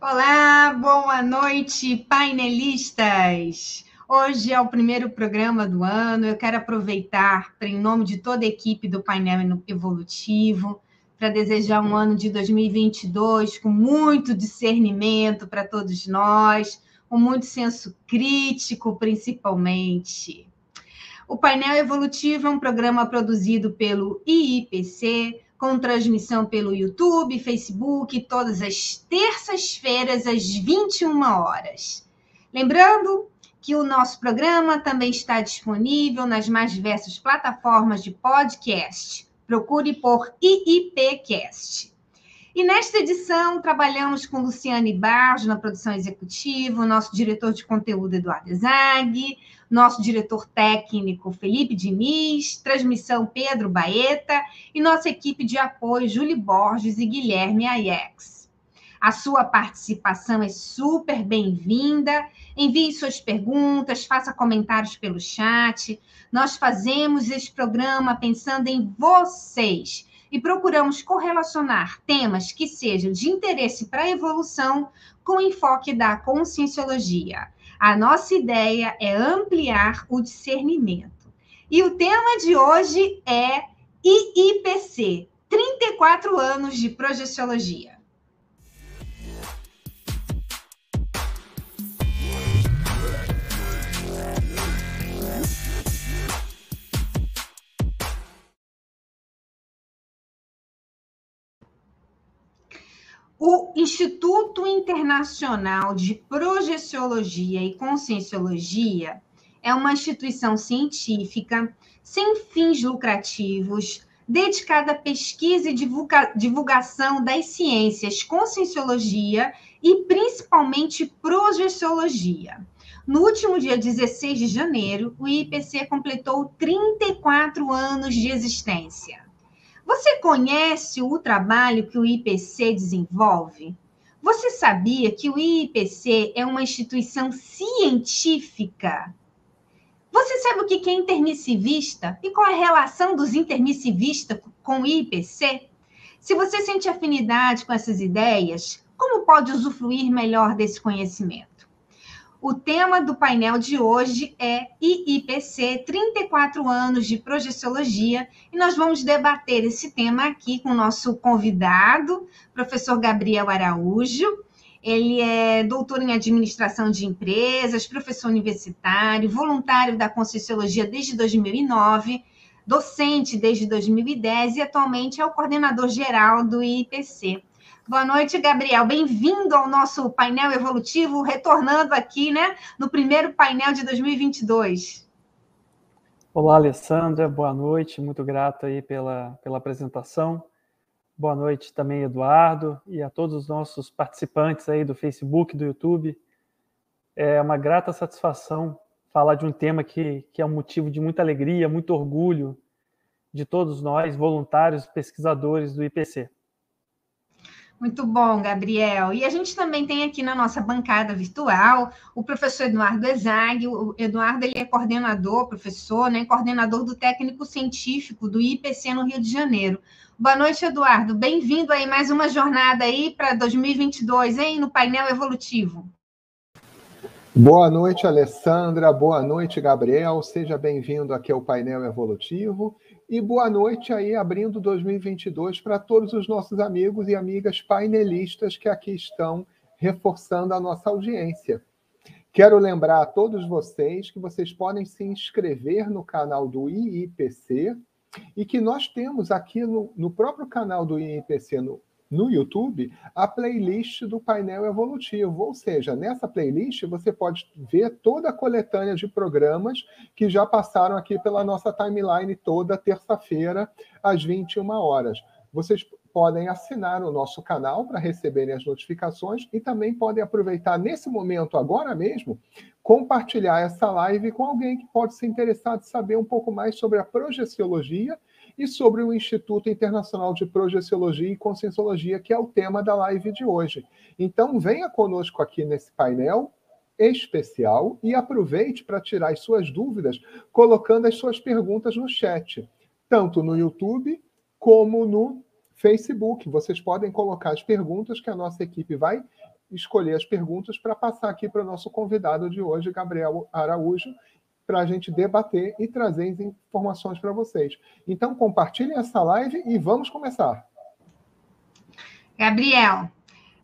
Olá, boa noite, painelistas. Hoje é o primeiro programa do ano. Eu quero aproveitar, em nome de toda a equipe do painel evolutivo, para desejar um ano de 2022 com muito discernimento para todos nós, com muito senso crítico, principalmente. O painel evolutivo é um programa produzido pelo IIPC com transmissão pelo YouTube, Facebook, todas as terças-feiras, às 21 horas. Lembrando que o nosso programa também está disponível nas mais diversas plataformas de podcast. Procure por IIPcast. E nesta edição, trabalhamos com Luciane Barros na produção executiva, o nosso diretor de conteúdo, Eduardo Zag, nosso diretor técnico, Felipe Diniz, transmissão, Pedro Baeta, e nossa equipe de apoio, Júlio Borges e Guilherme Aiex. A sua participação é super bem-vinda. Envie suas perguntas, faça comentários pelo chat. Nós fazemos esse programa pensando em vocês e procuramos correlacionar temas que sejam de interesse para a evolução com o enfoque da conscienciologia. A nossa ideia é ampliar o discernimento. E o tema de hoje é IIPC 34 anos de projeciologia. Internacional de Projeciologia e Conscienciologia é uma instituição científica sem fins lucrativos, dedicada à pesquisa e divulga divulgação das ciências conscienciologia e principalmente projeciologia. No último dia 16 de janeiro, o IPC completou 34 anos de existência. Você conhece o trabalho que o IPC desenvolve? Você sabia que o IPC é uma instituição científica? Você sabe o que é intermissivista e qual é a relação dos intermissivistas com o IPC? Se você sente afinidade com essas ideias, como pode usufruir melhor desse conhecimento? O tema do painel de hoje é IIPC 34 anos de projeciologia e nós vamos debater esse tema aqui com o nosso convidado, professor Gabriel Araújo. Ele é doutor em administração de empresas, professor universitário, voluntário da Conscienciologia desde 2009, docente desde 2010 e atualmente é o coordenador geral do IIPC. Boa noite, Gabriel. Bem-vindo ao nosso painel evolutivo, retornando aqui, né, no primeiro painel de 2022. Olá, Alessandra. Boa noite. Muito grato aí pela, pela apresentação. Boa noite também, Eduardo, e a todos os nossos participantes aí do Facebook, do YouTube. É uma grata satisfação falar de um tema que, que é um motivo de muita alegria, muito orgulho de todos nós, voluntários, pesquisadores do IPC. Muito bom, Gabriel. E a gente também tem aqui na nossa bancada virtual o professor Eduardo Ezag. O Eduardo ele é coordenador, professor, né, coordenador do técnico científico do IPC no Rio de Janeiro. Boa noite, Eduardo. Bem-vindo aí mais uma jornada aí para 2022, hein, no painel evolutivo. Boa noite, Alessandra. Boa noite, Gabriel. Seja bem-vindo aqui ao painel evolutivo. E boa noite aí, abrindo 2022 para todos os nossos amigos e amigas painelistas que aqui estão reforçando a nossa audiência. Quero lembrar a todos vocês que vocês podem se inscrever no canal do IIPC e que nós temos aqui no, no próprio canal do IIPC, no, no YouTube a playlist do painel evolutivo, ou seja, nessa playlist você pode ver toda a coletânea de programas que já passaram aqui pela nossa timeline toda terça-feira às 21 horas. Vocês podem assinar o nosso canal para receberem as notificações e também podem aproveitar nesse momento, agora mesmo, compartilhar essa live com alguém que pode se interessar de saber um pouco mais sobre a projeciologia e sobre o Instituto Internacional de Projeciologia e Conscienciologia, que é o tema da live de hoje. Então, venha conosco aqui nesse painel especial e aproveite para tirar as suas dúvidas, colocando as suas perguntas no chat, tanto no YouTube como no Facebook. Vocês podem colocar as perguntas que a nossa equipe vai escolher as perguntas para passar aqui para o nosso convidado de hoje, Gabriel Araújo, para a gente debater e trazer informações para vocês. Então, compartilhem essa live e vamos começar. Gabriel,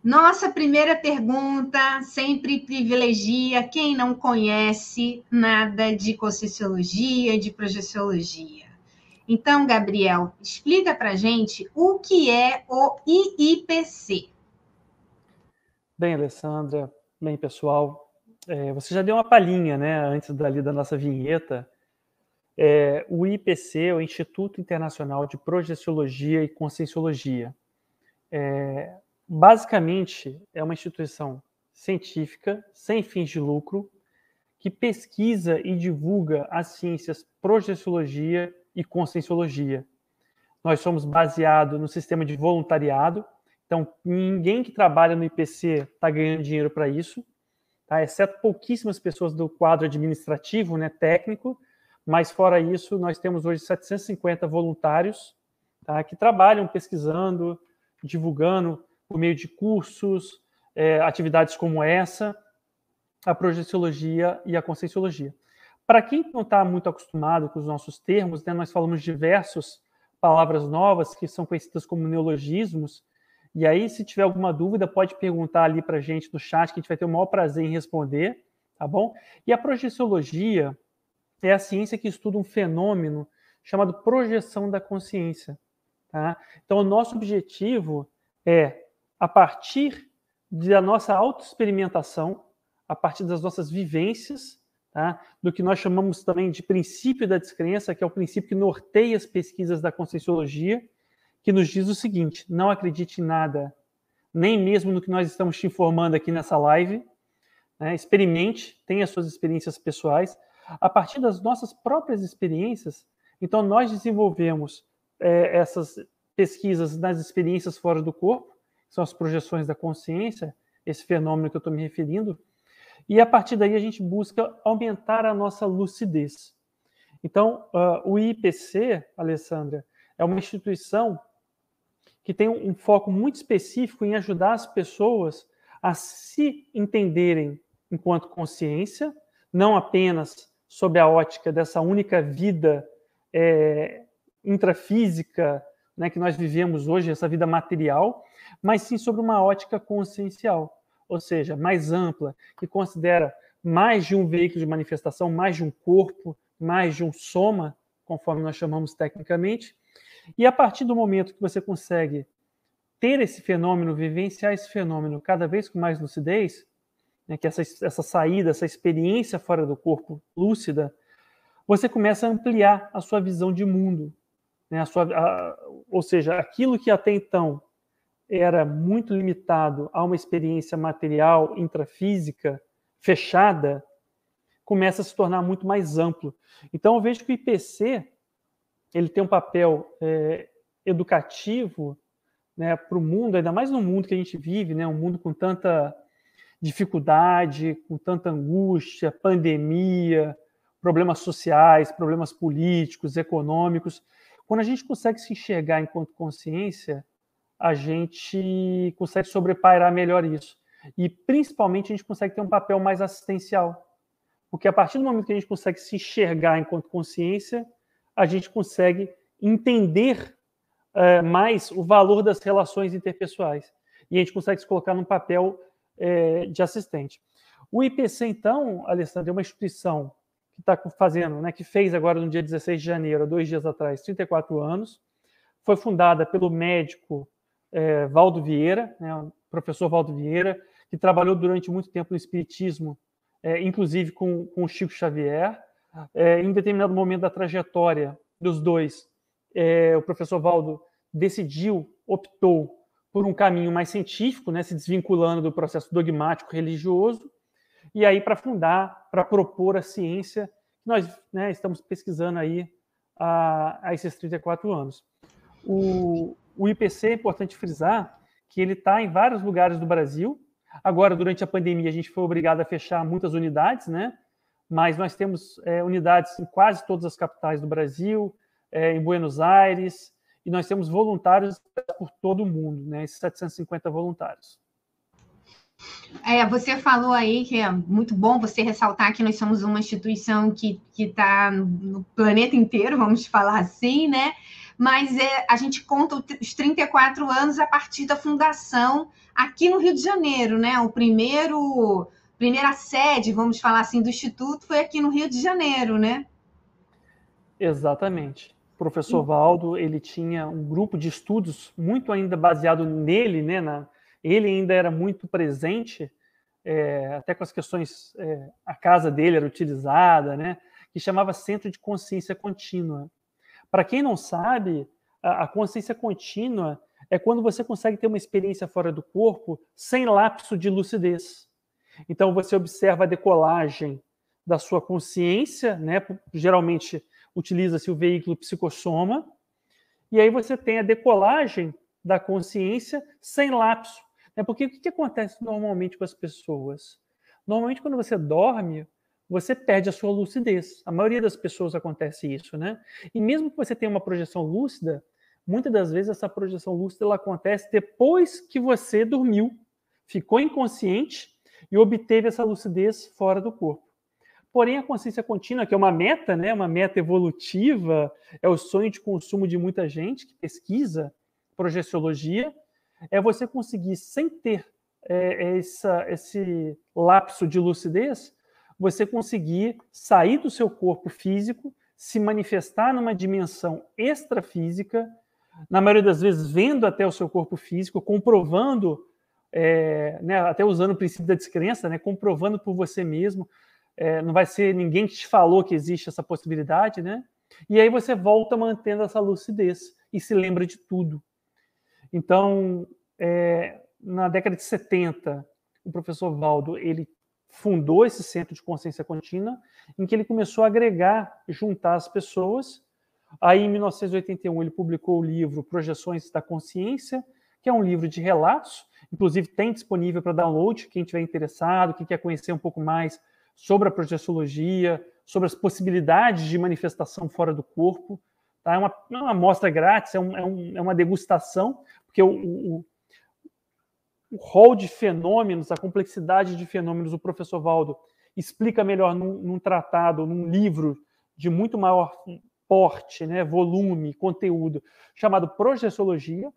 nossa primeira pergunta sempre privilegia quem não conhece nada de Conscienciologia, de Projeciologia. Então, Gabriel, explica para gente o que é o IIPC. Bem, Alessandra, bem, pessoal, é, você já deu uma palhinha, né, antes dali da nossa vinheta. É, o IPC o Instituto Internacional de Projeciologia e Conscienciologia. É, basicamente, é uma instituição científica, sem fins de lucro, que pesquisa e divulga as ciências projeciologia e conscienciologia. Nós somos baseados no sistema de voluntariado, então ninguém que trabalha no IPC está ganhando dinheiro para isso, tá? exceto pouquíssimas pessoas do quadro administrativo, né, técnico, mas fora isso, nós temos hoje 750 voluntários tá, que trabalham pesquisando, divulgando por meio de cursos, é, atividades como essa, a projeciologia e a conscienciologia. Para quem não está muito acostumado com os nossos termos, né, nós falamos diversas palavras novas que são conhecidas como neologismos, e aí, se tiver alguma dúvida, pode perguntar ali para a gente no chat, que a gente vai ter o maior prazer em responder, tá bom? E a projeciologia é a ciência que estuda um fenômeno chamado projeção da consciência. Tá? Então, o nosso objetivo é a partir da nossa autoexperimentação, a partir das nossas vivências, tá? do que nós chamamos também de princípio da descrença, que é o princípio que norteia as pesquisas da conscienciologia, que nos diz o seguinte: não acredite em nada, nem mesmo no que nós estamos te informando aqui nessa live. Né? Experimente, tenha suas experiências pessoais. A partir das nossas próprias experiências, então nós desenvolvemos é, essas pesquisas nas experiências fora do corpo, são as projeções da consciência, esse fenômeno que eu estou me referindo, e a partir daí a gente busca aumentar a nossa lucidez. Então, uh, o IPC, Alessandra, é uma instituição que tem um foco muito específico em ajudar as pessoas a se entenderem enquanto consciência, não apenas sob a ótica dessa única vida é, intrafísica né, que nós vivemos hoje, essa vida material, mas sim sobre uma ótica consciencial, ou seja, mais ampla, que considera mais de um veículo de manifestação, mais de um corpo, mais de um soma, conforme nós chamamos tecnicamente. E a partir do momento que você consegue ter esse fenômeno, vivenciar esse fenômeno cada vez com mais lucidez, né, que essa, essa saída, essa experiência fora do corpo lúcida, você começa a ampliar a sua visão de mundo. Né, a sua, a, ou seja, aquilo que até então era muito limitado a uma experiência material, intrafísica, fechada, começa a se tornar muito mais amplo. Então, eu vejo que o IPC ele tem um papel é, educativo né, para o mundo, ainda mais no mundo que a gente vive, né, um mundo com tanta dificuldade, com tanta angústia, pandemia, problemas sociais, problemas políticos, econômicos. Quando a gente consegue se enxergar enquanto consciência, a gente consegue sobrepairar melhor isso. E principalmente a gente consegue ter um papel mais assistencial. Porque a partir do momento que a gente consegue se enxergar enquanto consciência, a gente consegue entender é, mais o valor das relações interpessoais. E a gente consegue se colocar num papel é, de assistente. O IPC, então, Alessandro, é uma instituição que está fazendo, né, que fez agora no dia 16 de janeiro, dois dias atrás, 34 anos. Foi fundada pelo médico é, Valdo Vieira, né, o professor Valdo Vieira, que trabalhou durante muito tempo no Espiritismo, inclusive com, com o Chico Xavier. É, em determinado momento da trajetória dos dois, é, o professor Valdo decidiu, optou por um caminho mais científico, né, se desvinculando do processo dogmático religioso, e aí para fundar, para propor a ciência que nós né, estamos pesquisando aí há, há esses 34 anos. O, o IPC é importante frisar que ele está em vários lugares do Brasil. Agora, durante a pandemia, a gente foi obrigado a fechar muitas unidades, né? Mas nós temos é, unidades em quase todas as capitais do Brasil, é, em Buenos Aires, e nós temos voluntários por todo o mundo, né? Esses 750 voluntários. É, você falou aí que é muito bom você ressaltar que nós somos uma instituição que está no planeta inteiro, vamos falar assim, né? Mas é, a gente conta os 34 anos a partir da fundação aqui no Rio de Janeiro, né? O primeiro, primeira sede, vamos falar assim, do Instituto foi aqui no Rio de Janeiro, né? Exatamente. O professor Valdo, ele tinha um grupo de estudos muito ainda baseado nele, né? Na, ele ainda era muito presente, é, até com as questões, é, a casa dele era utilizada, né? Que chamava Centro de Consciência Contínua. Para quem não sabe, a, a consciência contínua é quando você consegue ter uma experiência fora do corpo sem lapso de lucidez. Então você observa a decolagem da sua consciência, né? Geralmente utiliza-se o veículo psicossoma, e aí você tem a decolagem da consciência sem lapso. Né? Porque o que, acontece normalmente com as pessoas? Normalmente, quando você dorme, você perde a sua lucidez. A maioria das pessoas acontece isso, né? E mesmo que você tenha uma projeção lúcida, muitas das vezes essa projeção lúcida ela acontece depois que você dormiu, ficou inconsciente e obteve essa lucidez fora do corpo. Porém, a consciência contínua, que é uma meta, né, uma meta evolutiva, é o sonho de consumo de muita gente que pesquisa projeciologia, é você conseguir, sem ter é, essa, esse lapso de lucidez, você conseguir sair do seu corpo físico, se manifestar numa dimensão extrafísica, na maioria das vezes vendo até o seu corpo físico, comprovando, é, né, até usando o princípio da descrença, né, comprovando por você mesmo, é, não vai ser ninguém que te falou que existe essa possibilidade, né? E aí você volta mantendo essa lucidez e se lembra de tudo. Então, é, na década de 70, o professor Valdo ele fundou esse centro de consciência contínua, em que ele começou a agregar, juntar as pessoas. Aí, em 1981, ele publicou o livro Projeções da Consciência, que é um livro de relatos, inclusive tem disponível para download, quem tiver interessado, quem quer conhecer um pouco mais sobre a projeciologia, sobre as possibilidades de manifestação fora do corpo. Tá? É uma, é uma amostra grátis, é, um, é, um, é uma degustação, porque o, o, o rol de fenômenos, a complexidade de fenômenos, o professor Valdo explica melhor num, num tratado, num livro de muito maior porte, né, volume, conteúdo, chamado Projeciologia,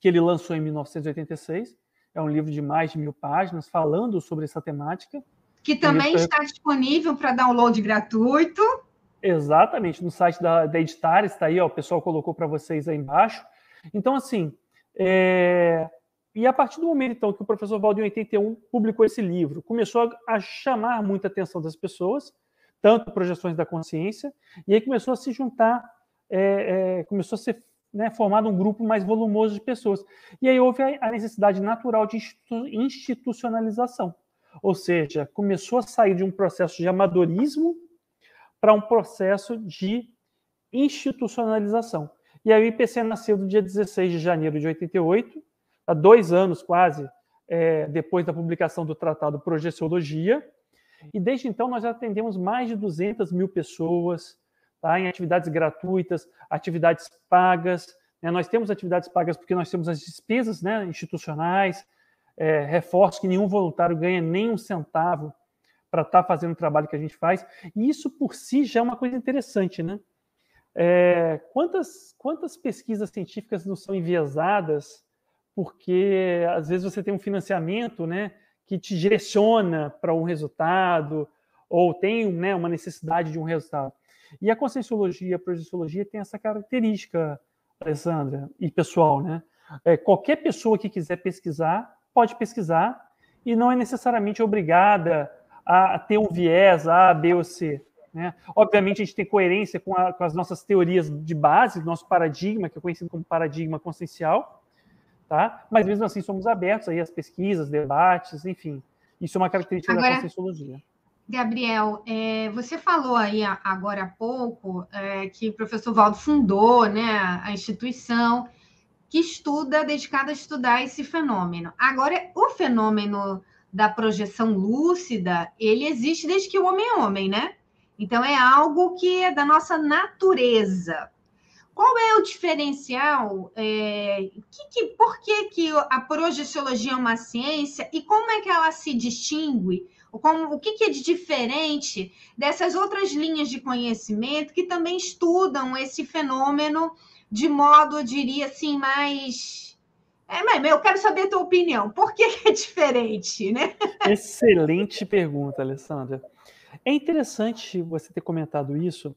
que ele lançou em 1986. É um livro de mais de mil páginas falando sobre essa temática. Que também está disponível para download gratuito. Exatamente, no site da, da Editar, está aí, ó, o pessoal colocou para vocês aí embaixo. Então, assim, é... e a partir do momento então que o professor Valdir, em 81, publicou esse livro, começou a chamar muita atenção das pessoas, tanto projeções da consciência, e aí começou a se juntar, é, é, começou a ser né, formado um grupo mais volumoso de pessoas. E aí houve a necessidade natural de institucionalização, ou seja, começou a sair de um processo de amadorismo para um processo de institucionalização. E aí o IPC nasceu no dia 16 de janeiro de 88, há dois anos quase é, depois da publicação do Tratado Projeciologia, e desde então nós atendemos mais de 200 mil pessoas tá, em atividades gratuitas, atividades pagas. Né? Nós temos atividades pagas porque nós temos as despesas né, institucionais, é, reforço que nenhum voluntário ganha nem um centavo para estar tá fazendo o trabalho que a gente faz. E isso por si já é uma coisa interessante, né? É, quantas, quantas pesquisas científicas não são enviesadas porque às vezes você tem um financiamento né, que te direciona para um resultado ou tem né, uma necessidade de um resultado. E a conscienciologia, a projeciologia tem essa característica, Alessandra e pessoal, né? É, qualquer pessoa que quiser pesquisar pode pesquisar e não é necessariamente obrigada a ter um viés A, B ou C. Né? Obviamente, a gente tem coerência com, a, com, as nossas teorias de base, nosso paradigma, que é conhecido como paradigma consciencial, tá? mas mesmo assim somos abertos aí às pesquisas, debates, enfim. Isso é uma característica Agora, da conscienciologia. Gabriel, é, você falou aí agora há pouco é, que o professor Valdo fundou né, a instituição que estuda, dedicada a estudar esse fenômeno. Agora, o fenômeno da projeção lúcida, ele existe desde que o homem é homem, né? Então, é algo que é da nossa natureza. qual é o diferencial? É, que, que, por que, que a projeciologia é uma ciência e como é que ela se distingue? Como, o que, que é de diferente dessas outras linhas de conhecimento que também estudam esse fenômeno de modo, eu diria assim, mais. É, mas eu quero saber a tua opinião. Por que é diferente, né? Excelente pergunta, Alessandra. É interessante você ter comentado isso,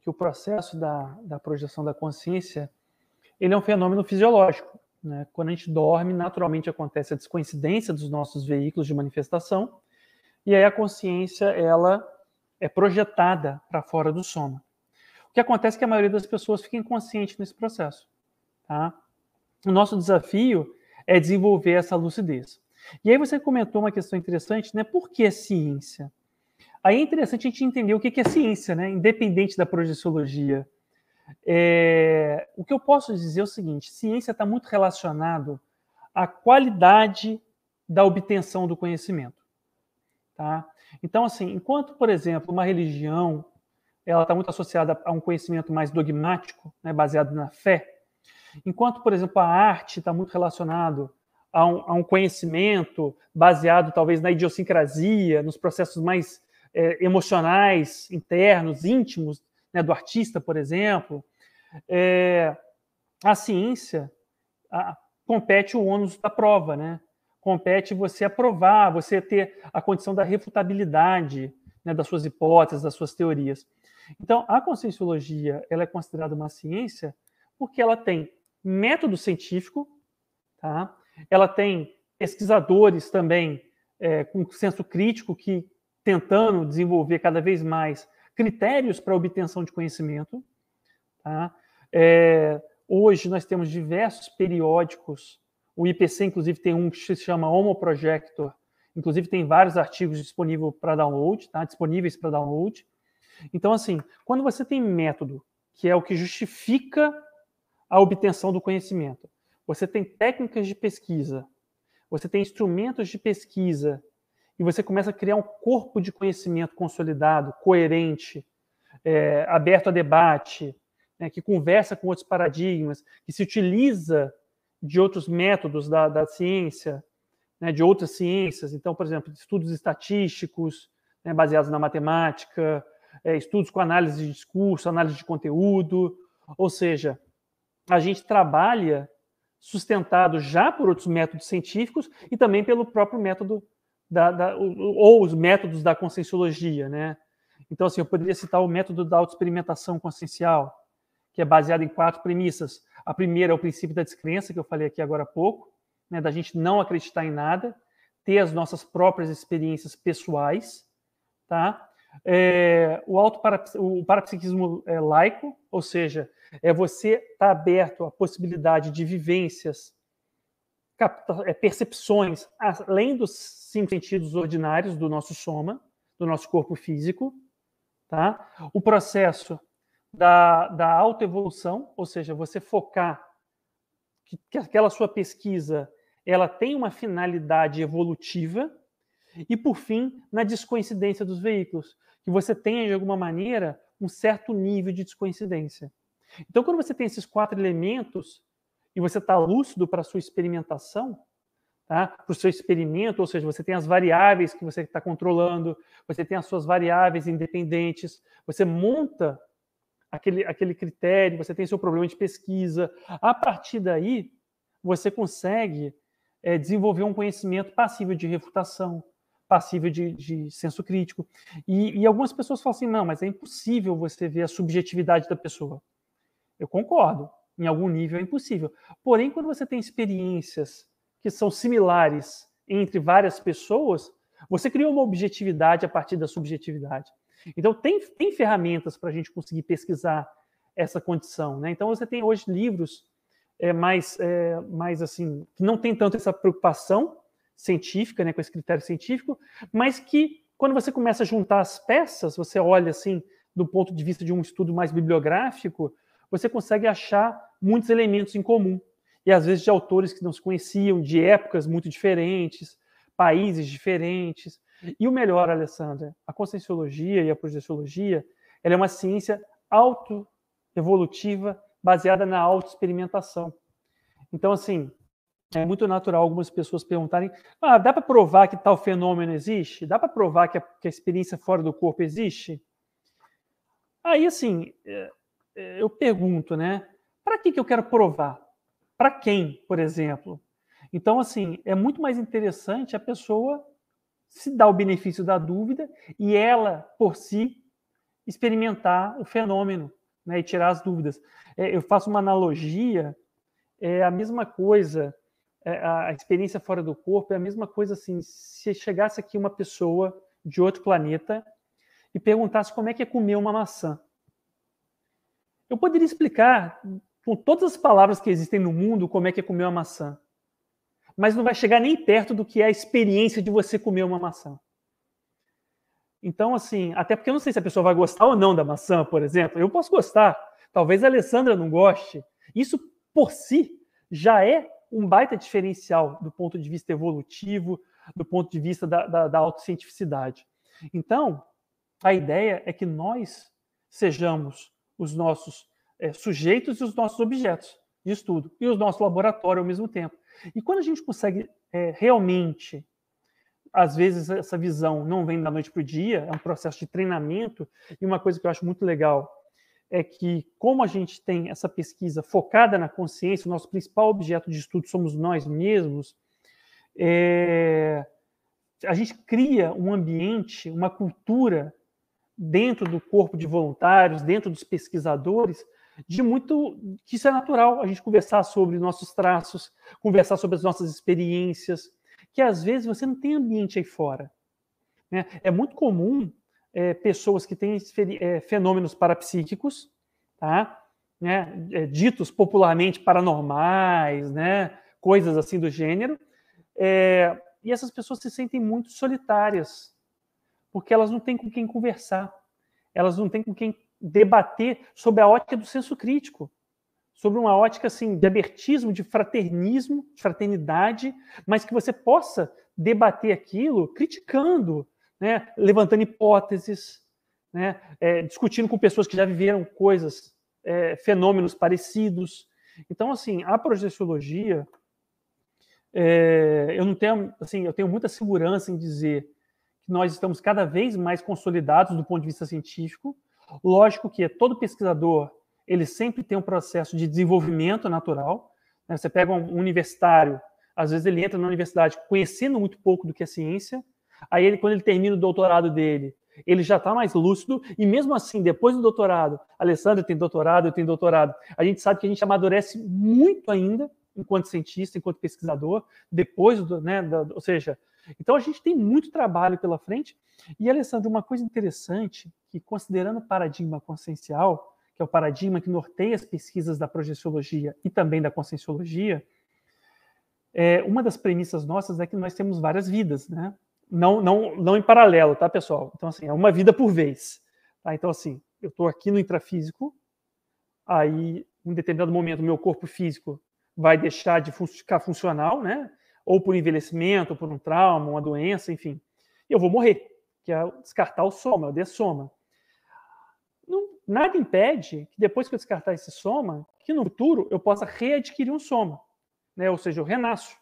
que o processo da, da projeção da consciência ele é um fenômeno fisiológico. Né? Quando a gente dorme, naturalmente acontece a descoincidência dos nossos veículos de manifestação, e aí a consciência ela é projetada para fora do soma. O que acontece é que a maioria das pessoas fica inconsciente nesse processo. Tá? O nosso desafio é desenvolver essa lucidez. E aí você comentou uma questão interessante, né? Por que ciência? Aí é interessante a gente entender o que é ciência, né? independente da projeciologia. É... O que eu posso dizer é o seguinte: ciência está muito relacionado à qualidade da obtenção do conhecimento. Tá? Então, assim, enquanto, por exemplo, uma religião ela está muito associada a um conhecimento mais dogmático, né, baseado na fé, enquanto, por exemplo, a arte está muito relacionado a um, a um, conhecimento baseado talvez na idiosincrasia, nos processos mais é, emocionais, internos, íntimos né, do artista, por exemplo, é, a ciência a, compete o ônus da prova, né? Compete você aprovar, você ter a condição da refutabilidade né, das suas hipóteses, das suas teorias. Então, a conscienciologia ela é considerada uma ciência porque ela tem método científico, tá? ela tem pesquisadores também é, com senso crítico que tentando desenvolver cada vez mais critérios para obtenção de conhecimento. Tá? É, hoje nós temos diversos periódicos, o IPC inclusive tem um que se chama Homo Projector, inclusive tem vários artigos disponíveis para download, tá? disponíveis para download. Então, assim, quando você tem método, que é o que justifica a obtenção do conhecimento, você tem técnicas de pesquisa, você tem instrumentos de pesquisa e você começa a criar um corpo de conhecimento consolidado, coerente, é, aberto a debate, né, que conversa com outros paradigmas, que se utiliza de outros métodos da, da ciência, né, de outras ciências. Então, por exemplo, estudos estatísticos né, baseados na matemática, é, estudos com análise de discurso, análise de conteúdo. Ou seja, a gente trabalha sustentado já por outros métodos científicos e também pelo próprio método da, da, ou os métodos da conscienciologia, né? Então, assim, eu poderia citar o método da autoexperimentação consciencial, que é baseado em quatro premissas. A primeira é o princípio da descrença, que eu falei aqui agora há pouco, né, da gente não acreditar em nada, ter as nossas próprias experiências pessoais, tá? É, o, auto o parapsiquismo é laico, ou seja, é você estar tá aberto à possibilidade de vivências é, percepções além dos cinco sentidos ordinários do nosso soma, do nosso corpo físico, tá? O processo da, da autoevolução, ou seja, você focar que, que aquela sua pesquisa ela tem uma finalidade evolutiva e, por fim, na descoincidência dos veículos, que você tenha, de alguma maneira, um certo nível de descoincidência. Então, quando você tem esses quatro elementos, e você está lúcido para a sua experimentação, tá? para o seu experimento, ou seja, você tem as variáveis que você está controlando, você tem as suas variáveis independentes, você monta aquele, aquele critério, você tem seu problema de pesquisa. A partir daí, você consegue é, desenvolver um conhecimento passível de refutação, passível de, de senso crítico. E, e, algumas pessoas falam assim: não, mas é impossível você ver a subjetividade da pessoa. Eu concordo em algum nível é impossível. Porém, quando você tem experiências que são similares entre várias pessoas, você cria uma objetividade a partir da subjetividade. Então, tem, tem ferramentas para a gente conseguir pesquisar essa condição. Né? Então, você tem hoje livros é, mais, é, mais assim, que não tem tanto essa preocupação científica, né, com esse critério científico, mas que, quando você começa a juntar as peças, você olha assim, do ponto de vista de um estudo mais bibliográfico, você consegue achar muitos elementos em comum. E às vezes de autores que não se conheciam, de épocas muito diferentes, países diferentes. E o melhor, Alessandra, a conscienciologia e a projeciologia, ela é uma ciência auto-evolutiva baseada na autoexperimentação. Então, assim, é muito natural algumas pessoas perguntarem: ah, dá para provar que tal fenômeno existe? Dá para provar que a, que a, experiência fora do corpo existe? Aí, assim, é, é, eu pergunto, né? Para que, que eu quero provar? Para quem, por exemplo? Então, assim, é muito mais interessante a pessoa se dar o benefício da dúvida e ela, por si, experimentar o fenômeno né, e tirar as dúvidas. É, eu faço uma analogia, é a mesma coisa, é, a experiência fora do corpo é a mesma coisa assim, se chegasse aqui uma pessoa de outro planeta e perguntasse como é que é comer uma maçã. Eu poderia explicar com todas as palavras que existem no mundo como é que é comer uma maçã. Mas não vai chegar nem perto do que é a experiência de você comer uma maçã. Então, assim, até porque eu não sei se a pessoa vai gostar ou não da maçã, por exemplo. Eu posso gostar. Talvez a Alessandra não goste. Isso, por si, já é um baita diferencial do ponto de vista evolutivo, do ponto de vista da, da, da autocientificidade. Então, a ideia é que nós sejamos os nossos é, sujeitos e os nossos objetos de estudo, e o nosso laboratório ao mesmo tempo. E quando a gente consegue é, realmente às vezes essa visão não vem da noite para o dia, é um processo de treinamento. E uma coisa que eu acho muito legal é que, como a gente tem essa pesquisa focada na consciência, o nosso principal objeto de estudo somos nós mesmos, é... a gente cria um ambiente, uma cultura dentro do corpo de voluntários, dentro dos pesquisadores, de muito que isso é natural, a gente conversar sobre nossos traços, conversar sobre as nossas experiências, que às vezes você não tem ambiente aí fora. Né? É muito comum é, pessoas que têm é, fenômenos parapsíquicos, tá? né? É, ditos popularmente paranormais, né? coisas assim do gênero, é, e essas pessoas se sentem muito solitárias, porque elas não têm com quem conversar, elas não têm com quem debater sobre a ótica do senso crítico sobre uma ótica assim de abertismo, de fraternismo, de fraternidade, mas que você possa debater aquilo criticando, né, levantando hipóteses, né, é, discutindo com pessoas que já viveram coisas, é, fenômenos parecidos. Então, assim, a projeciologia, é, eu não tenho, assim, eu tenho muita segurança em dizer que nós estamos cada vez mais consolidados do ponto de vista científico. Lógico que todo pesquisador ele sempre tem um processo de desenvolvimento natural. Né? Você pega um universitário, às vezes ele entra na universidade conhecendo muito pouco do que é ciência, aí ele, quando ele termina o doutorado dele, ele já está mais lúcido, e mesmo assim, depois do doutorado, Alessandro tem doutorado, eu tenho doutorado, a gente sabe que a gente amadurece muito ainda, enquanto cientista, enquanto pesquisador, depois do, né, da, ou seja, então a gente tem muito trabalho pela frente, e Alessandro, uma coisa interessante, que considerando o paradigma consciencial, que é o paradigma que norteia as pesquisas da projeciologia e também da conscienciologia, é, uma das premissas nossas é que nós temos várias vidas, né? Não, não, não em paralelo, tá, pessoal? Então, assim, é uma vida por vez. Tá? Então, assim, eu estou aqui no intrafísico, aí, em determinado momento, meu corpo físico vai deixar de ficar funcional, né? Ou por envelhecimento, ou por um trauma, uma doença, enfim. Eu vou morrer, que é descartar o soma, o dessoma. Nada impede que depois que eu descartar esse soma, que no futuro eu possa readquirir um soma, né? Ou seja, eu renasço.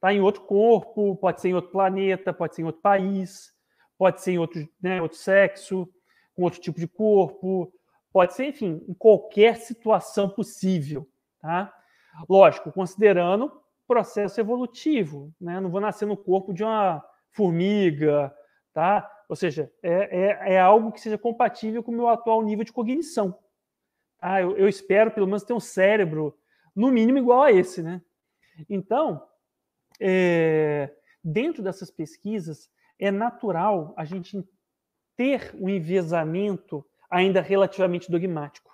Tá em outro corpo, pode ser em outro planeta, pode ser em outro país, pode ser em outro, né, outro sexo, com outro tipo de corpo, pode ser, enfim, em qualquer situação possível, tá? Lógico, considerando processo evolutivo, né? Não vou nascer no corpo de uma formiga, tá? Ou seja, é, é, é, algo que seja compatível com o meu atual nível de cognição. Ah, eu, eu, espero, pelo menos, ter um cérebro, no mínimo, igual a esse, né? Então, é, dentro dessas pesquisas, é natural a gente ter um enviesamento ainda relativamente dogmático.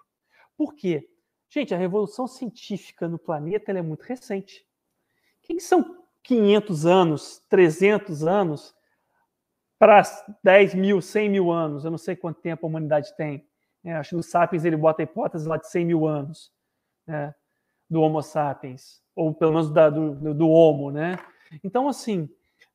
Por quê? Gente, a revolução científica no planeta é muito recente. Quem são 500 anos, 300 anos para 10 mil, 100 mil anos. Eu não sei quanto tempo a humanidade tem. É, acho que o Sapiens ele bota a hipótese lá de 100 mil anos né, do Homo sapiens, ou pelo menos da, do, do Homo. Né? Então, assim,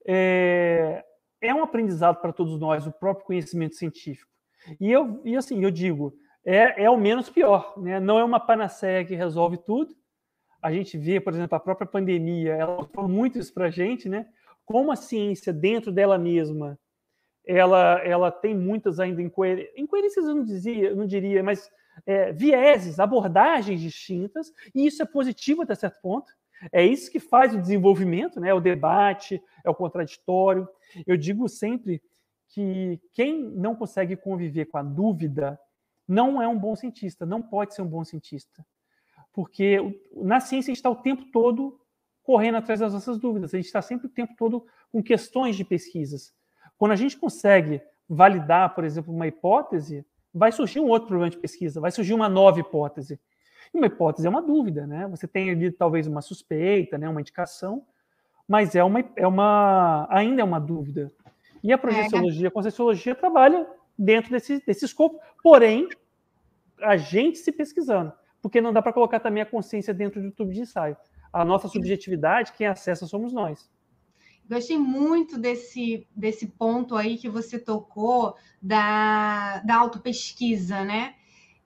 é, é um aprendizado para todos nós, o próprio conhecimento científico. E eu, e assim, eu digo, é, é o menos pior, né? Não é uma panaceia que resolve tudo. A gente vê, por exemplo, a própria pandemia, ela mostrou muito isso para a gente, né? Como a ciência, dentro dela mesma, ela, ela tem muitas ainda incoerências, incoerências eu não, dizia, não diria, mas é, vieses, abordagens distintas, e isso é positivo até certo ponto. É isso que faz o desenvolvimento, né? o debate, é o contraditório. Eu digo sempre que quem não consegue conviver com a dúvida não é um bom cientista, não pode ser um bom cientista. Porque na ciência a gente está o tempo todo correndo atrás das nossas dúvidas, a gente está sempre o tempo todo com questões de pesquisas. Quando a gente consegue validar, por exemplo, uma hipótese, vai surgir um outro problema de pesquisa, vai surgir uma nova hipótese. E uma hipótese é uma dúvida, né? Você tem ali talvez uma suspeita, né? uma indicação, mas é uma, é uma ainda é uma dúvida. E a projeciologia, a conscienciologia trabalha dentro desse, desse escopo, porém, a gente se pesquisando, porque não dá para colocar também a consciência dentro do tubo de ensaio. A nossa subjetividade, quem acessa somos nós. Gostei muito desse, desse ponto aí que você tocou da, da autopesquisa, né?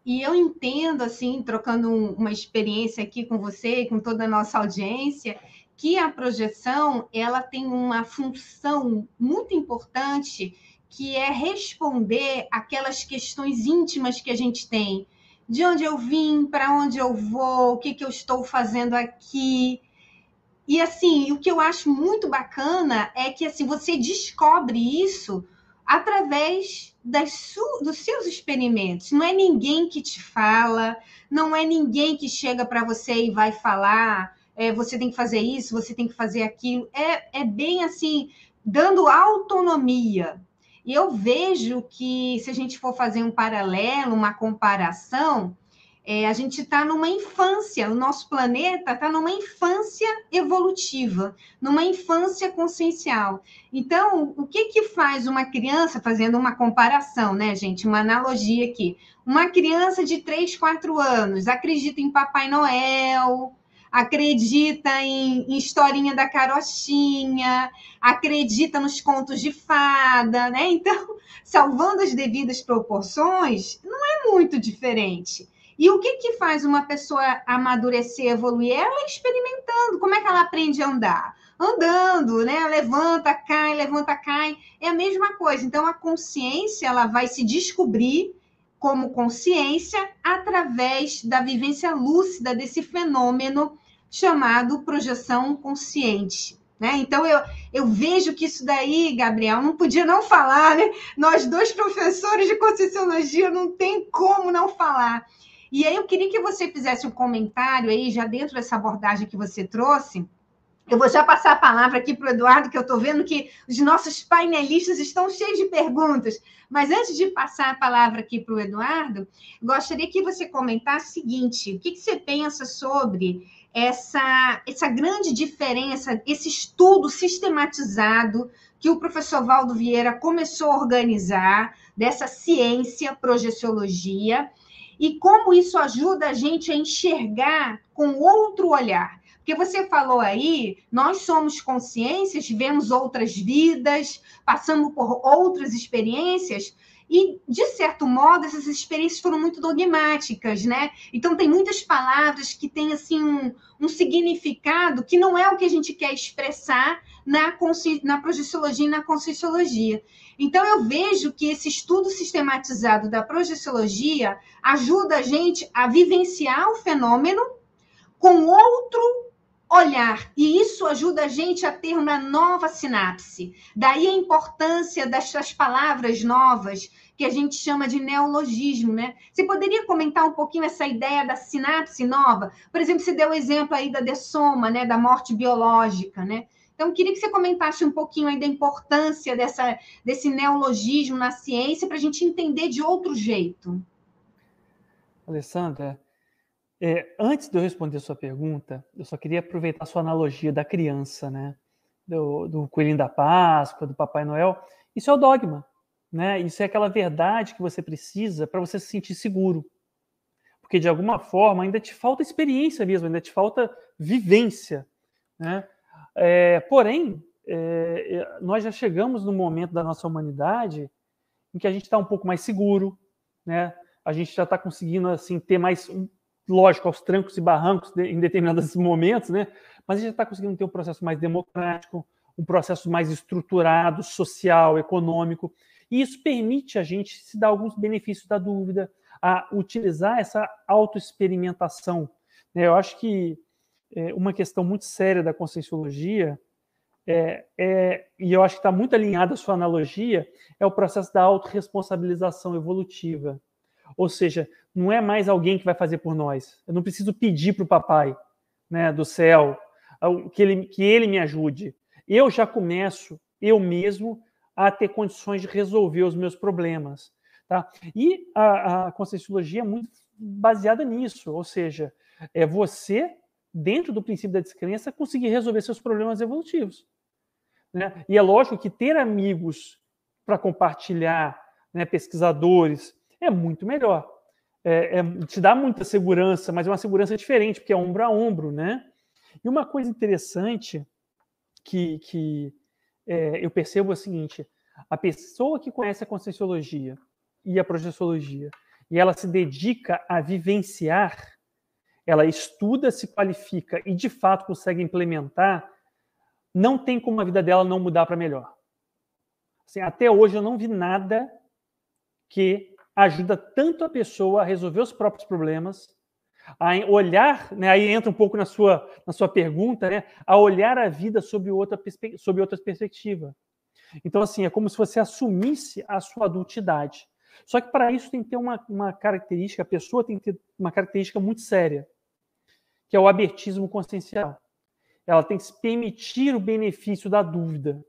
E eu entendo, assim, trocando um, uma experiência aqui com você e com toda a nossa audiência, que a projeção ela tem uma função muito importante que é responder aquelas questões íntimas que a gente tem. De onde eu vim, para onde eu vou, o que, que eu estou fazendo aqui, e assim, o que eu acho muito bacana é que assim você descobre isso através das dos seus experimentos. Não é ninguém que te fala, não é ninguém que chega para você e vai falar, é, você tem que fazer isso, você tem que fazer aquilo. É, é bem assim, dando autonomia. E eu vejo que se a gente for fazer um paralelo, uma comparação, é, a gente está numa infância, o nosso planeta está numa infância evolutiva, numa infância consciencial. Então, o que, que faz uma criança, fazendo uma comparação, né, gente? Uma analogia aqui. Uma criança de 3, 4 anos acredita em Papai Noel, acredita em, em, historinha da carochinha, acredita nos contos de fada, né? Então, salvando as devidas proporções, não é muito diferente. E o que, que faz uma pessoa amadurecer, evoluir? Ela experimentando. Como é que ela aprende a andar? Andando, né? Levanta, cai, levanta, cai. É a mesma coisa. Então, a consciência ela vai se descobrir como consciência através da vivência lúcida desse fenômeno chamado projeção consciente. Né? Então, eu, eu vejo que isso daí, Gabriel, não podia não falar, né? Nós dois professores de Conscienciologia não tem como não falar. E aí eu queria que você fizesse um comentário aí, já dentro dessa abordagem que você trouxe. Eu vou já passar a palavra aqui para o Eduardo, que eu estou vendo que os nossos painelistas estão cheios de perguntas. Mas antes de passar a palavra aqui para o Eduardo, gostaria que você comentasse o seguinte: o que, que você pensa sobre essa, essa grande diferença, esse estudo sistematizado que o professor Valdo Vieira começou a organizar dessa ciência, projeciologia, e como isso ajuda a gente a enxergar com outro olhar. Porque você falou aí, nós somos consciências, vivemos outras vidas, passamos por outras experiências, e, de certo modo, essas experiências foram muito dogmáticas, né? Então, tem muitas palavras que têm, assim, um, um significado que não é o que a gente quer expressar na, na projeciologia e na conscienciologia. Então, eu vejo que esse estudo sistematizado da projeciologia ajuda a gente a vivenciar o fenômeno com outro olhar, e isso ajuda a gente a ter uma nova sinapse. Daí a importância dessas palavras novas que a gente chama de neologismo, né? Você poderia comentar um pouquinho essa ideia da sinapse nova? Por exemplo, você deu o exemplo aí da dessoma, né, da morte biológica, né? Então, queria que você comentasse um pouquinho aí da importância dessa, desse neologismo na ciência para a gente entender de outro jeito. Alessandra, é, antes de eu responder a sua pergunta, eu só queria aproveitar a sua analogia da criança, né? Do, do coelhinho da Páscoa, do Papai Noel. Isso é o dogma, né? Isso é aquela verdade que você precisa para você se sentir seguro. Porque, de alguma forma, ainda te falta experiência mesmo, ainda te falta vivência, né? É, porém, é, é, nós já chegamos no momento da nossa humanidade em que a gente está um pouco mais seguro, né? a gente já está conseguindo assim ter mais, lógico, aos trancos e barrancos em determinados momentos, né? Mas a gente está conseguindo ter um processo mais democrático, um processo mais estruturado, social, econômico. E isso permite a gente se dar alguns benefícios da dúvida, a utilizar essa autoexperimentação. Né? Eu acho que é, uma questão muito séria da conscienciologia é, é, e eu acho que está muito alinhada a sua analogia, é o processo da autorresponsabilização evolutiva. Ou seja, não é mais alguém que vai fazer por nós. Eu não preciso pedir para o papai né, do céu que ele, que ele me ajude. Eu já começo, eu mesmo, a ter condições de resolver os meus problemas. Tá? E a, a conscienciologia é muito baseada nisso, ou seja, é você, dentro do princípio da descrença, conseguir resolver seus problemas evolutivos. Né? E é lógico que ter amigos para compartilhar, né, pesquisadores, é muito melhor. É, é, te dá muita segurança, mas é uma segurança diferente, porque é ombro a ombro, né? E uma coisa interessante que, que é, eu percebo é o seguinte: a pessoa que conhece a conscienciologia e a projeciologia e ela se dedica a vivenciar, ela estuda, se qualifica e de fato consegue implementar, não tem como a vida dela não mudar para melhor. Assim, até hoje eu não vi nada que ajuda tanto a pessoa a resolver os próprios problemas, a olhar, né, aí entra um pouco na sua, na sua pergunta, né, a olhar a vida sob outra, sob outra perspectiva. Então, assim, é como se você assumisse a sua adultidade. Só que para isso tem que ter uma, uma característica, a pessoa tem que ter uma característica muito séria, que é o abertismo consciencial. Ela tem que se permitir o benefício da dúvida.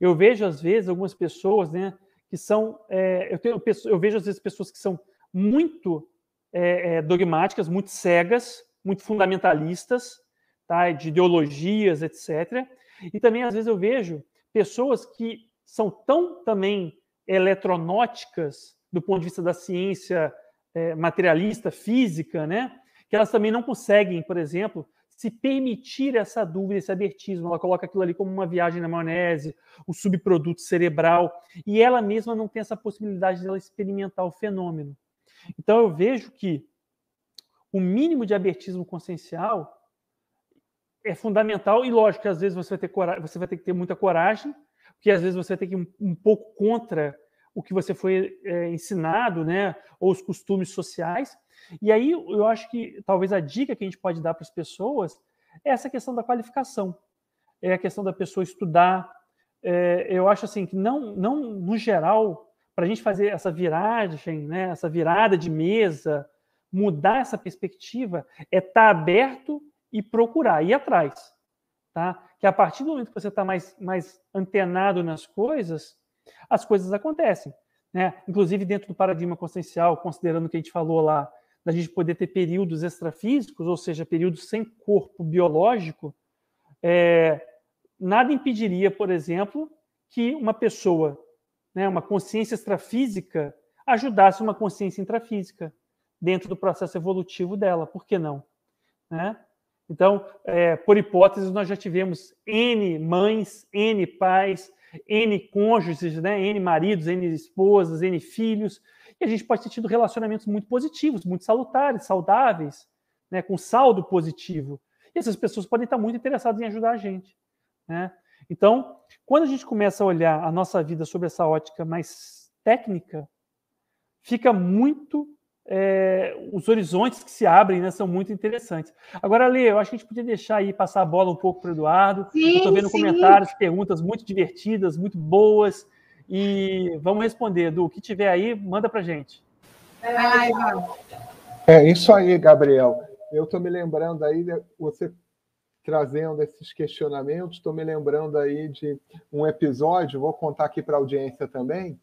Eu vejo, às vezes, algumas pessoas, né, que são. É, eu, tenho, eu vejo, às vezes, pessoas que são muito é, é, dogmáticas, muito cegas, muito fundamentalistas, tá, de ideologias, etc. E também, às vezes, eu vejo pessoas que são tão também eletronóticas do ponto de vista da ciência é, materialista, física, né? Que elas também não conseguem, por exemplo, se permitir essa dúvida, esse abertismo. Ela coloca aquilo ali como uma viagem na maionese, um subproduto cerebral, e ela mesma não tem essa possibilidade de ela experimentar o fenômeno. Então eu vejo que o mínimo de abertismo consciencial é fundamental e lógico que às vezes você vai ter você vai ter que ter muita coragem, porque às vezes você vai ter que ir um, um pouco contra o que você foi é, ensinado, né, ou os costumes sociais. E aí eu acho que talvez a dica que a gente pode dar para as pessoas é essa questão da qualificação, é a questão da pessoa estudar. É, eu acho assim que não, não no geral, para a gente fazer essa viragem, né, essa virada de mesa, mudar essa perspectiva, é estar tá aberto e procurar, ir atrás. Tá? Que a partir do momento que você está mais, mais antenado nas coisas, as coisas acontecem. Né? Inclusive dentro do paradigma consciencial, considerando o que a gente falou lá, da gente poder ter períodos extrafísicos, ou seja, períodos sem corpo biológico, é, nada impediria, por exemplo, que uma pessoa, né, uma consciência extrafísica, ajudasse uma consciência intrafísica dentro do processo evolutivo dela. Por que não? Né? Então, é, por hipótese, nós já tivemos N mães, N pais, N cônjuges, né? N maridos, N esposas, N filhos, e a gente pode ter tido relacionamentos muito positivos, muito salutares, saudáveis, né? com saldo positivo. E essas pessoas podem estar muito interessadas em ajudar a gente. Né? Então, quando a gente começa a olhar a nossa vida sob essa ótica mais técnica, fica muito é, os horizontes que se abrem né, são muito interessantes. Agora, Lê, eu acho que a gente podia deixar aí passar a bola um pouco para o Eduardo. Estou vendo sim. comentários, perguntas muito divertidas, muito boas. E vamos responder, Edu. O que tiver aí, manda para gente. É isso aí, Gabriel. Eu estou me lembrando aí, você trazendo esses questionamentos, estou me lembrando aí de um episódio, vou contar aqui para a audiência também,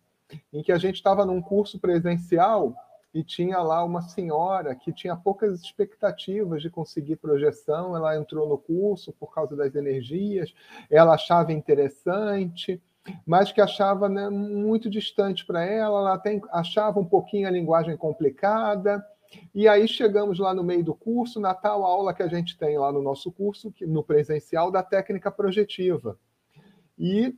em que a gente estava num curso presencial e tinha lá uma senhora que tinha poucas expectativas de conseguir projeção. Ela entrou no curso por causa das energias, ela achava interessante, mas que achava né, muito distante para ela, ela até achava um pouquinho a linguagem complicada. E aí chegamos lá no meio do curso, na tal aula que a gente tem lá no nosso curso, no presencial, da técnica projetiva. E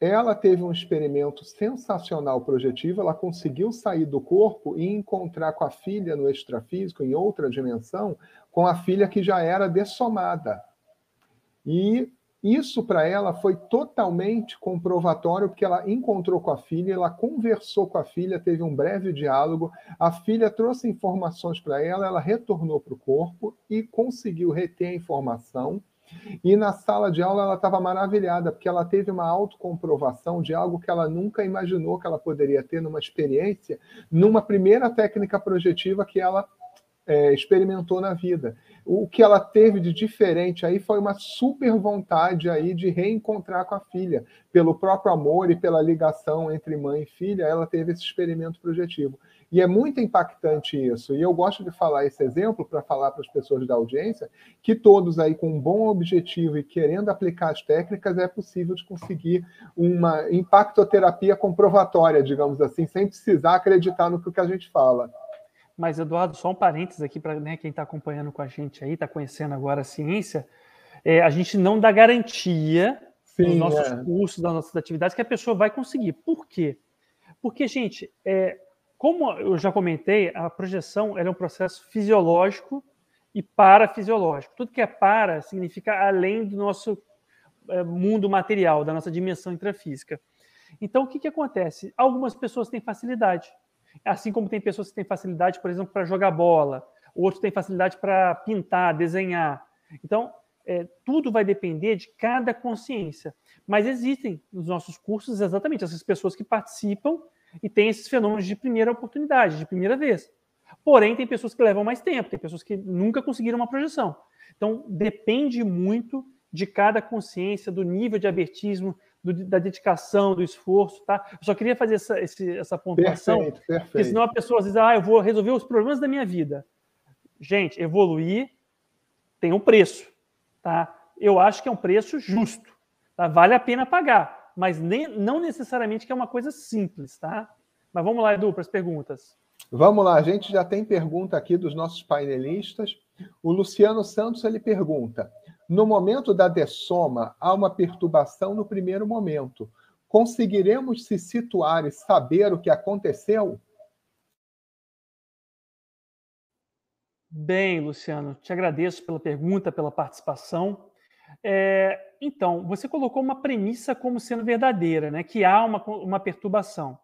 ela teve um experimento sensacional projetivo, ela conseguiu sair do corpo e encontrar com a filha no extrafísico, em outra dimensão, com a filha que já era dessomada. E isso para ela foi totalmente comprovatório, porque ela encontrou com a filha, ela conversou com a filha, teve um breve diálogo, a filha trouxe informações para ela, ela retornou para o corpo e conseguiu reter a informação e na sala de aula ela estava maravilhada, porque ela teve uma autocomprovação de algo que ela nunca imaginou que ela poderia ter numa experiência, numa primeira técnica projetiva que ela é, experimentou na vida. O que ela teve de diferente aí foi uma super vontade aí de reencontrar com a filha, pelo próprio amor e pela ligação entre mãe e filha, ela teve esse experimento projetivo. E é muito impactante isso. E eu gosto de falar esse exemplo para falar para as pessoas da audiência que todos aí com um bom objetivo e querendo aplicar as técnicas é possível de conseguir uma impactoterapia comprovatória, digamos assim, sem precisar acreditar no que a gente fala. Mas, Eduardo, só um parênteses aqui para né, quem está acompanhando com a gente aí, está conhecendo agora a ciência. É, a gente não dá garantia Sim, nos nossos é. cursos, das nossas atividades, que a pessoa vai conseguir. Por quê? Porque, gente, é, como eu já comentei, a projeção é um processo fisiológico e parafisiológico. Tudo que é para significa além do nosso é, mundo material, da nossa dimensão intrafísica. Então, o que, que acontece? Algumas pessoas têm facilidade, assim como tem pessoas que têm facilidade, por exemplo, para jogar bola, outros têm facilidade para pintar, desenhar. Então, é, tudo vai depender de cada consciência. Mas existem nos nossos cursos exatamente essas pessoas que participam e tem esses fenômenos de primeira oportunidade, de primeira vez. Porém, tem pessoas que levam mais tempo, tem pessoas que nunca conseguiram uma projeção. Então, depende muito de cada consciência, do nível de abertismo, do, da dedicação, do esforço, tá? Eu só queria fazer essa, esse, essa pontuação, perfeito, perfeito. porque senão a pessoa diz, ah, eu vou resolver os problemas da minha vida. Gente, evoluir tem um preço, tá? Eu acho que é um preço justo, tá? Vale a pena pagar mas nem, não necessariamente que é uma coisa simples, tá? Mas vamos lá, Edu, para as perguntas. Vamos lá, a gente já tem pergunta aqui dos nossos painelistas. O Luciano Santos ele pergunta: no momento da dessoma, há uma perturbação no primeiro momento. Conseguiremos se situar e saber o que aconteceu? Bem, Luciano, te agradeço pela pergunta, pela participação. É, então, você colocou uma premissa como sendo verdadeira, né? que há uma, uma perturbação.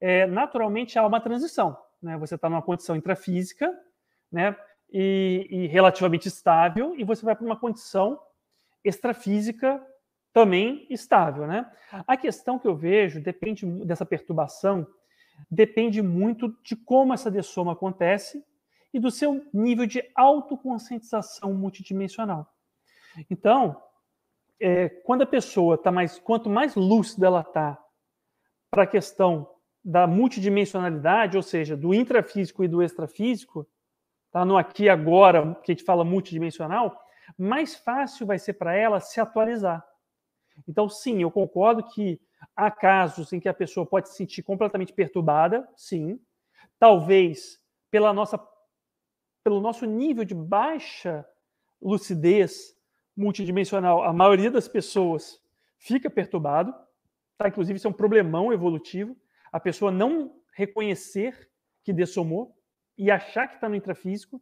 É, naturalmente, há uma transição. Né? Você está numa condição intrafísica né? E, e, relativamente estável, e você vai para uma condição extrafísica também estável. Né? A questão que eu vejo depende dessa perturbação, depende muito de como essa dessoma acontece e do seu nível de autoconscientização multidimensional. Então, é, quando a pessoa está mais, quanto mais lúcida ela está para a questão da multidimensionalidade, ou seja, do intrafísico e do extrafísico, tá no aqui agora, que a gente fala multidimensional, mais fácil vai ser para ela se atualizar. Então, sim, eu concordo que há casos em que a pessoa pode se sentir completamente perturbada, sim. Talvez pela nossa, pelo nosso nível de baixa lucidez, multidimensional, a maioria das pessoas fica perturbado, tá? Inclusive, isso é um problemão evolutivo. A pessoa não reconhecer que dessomou e achar que está no intrafísico,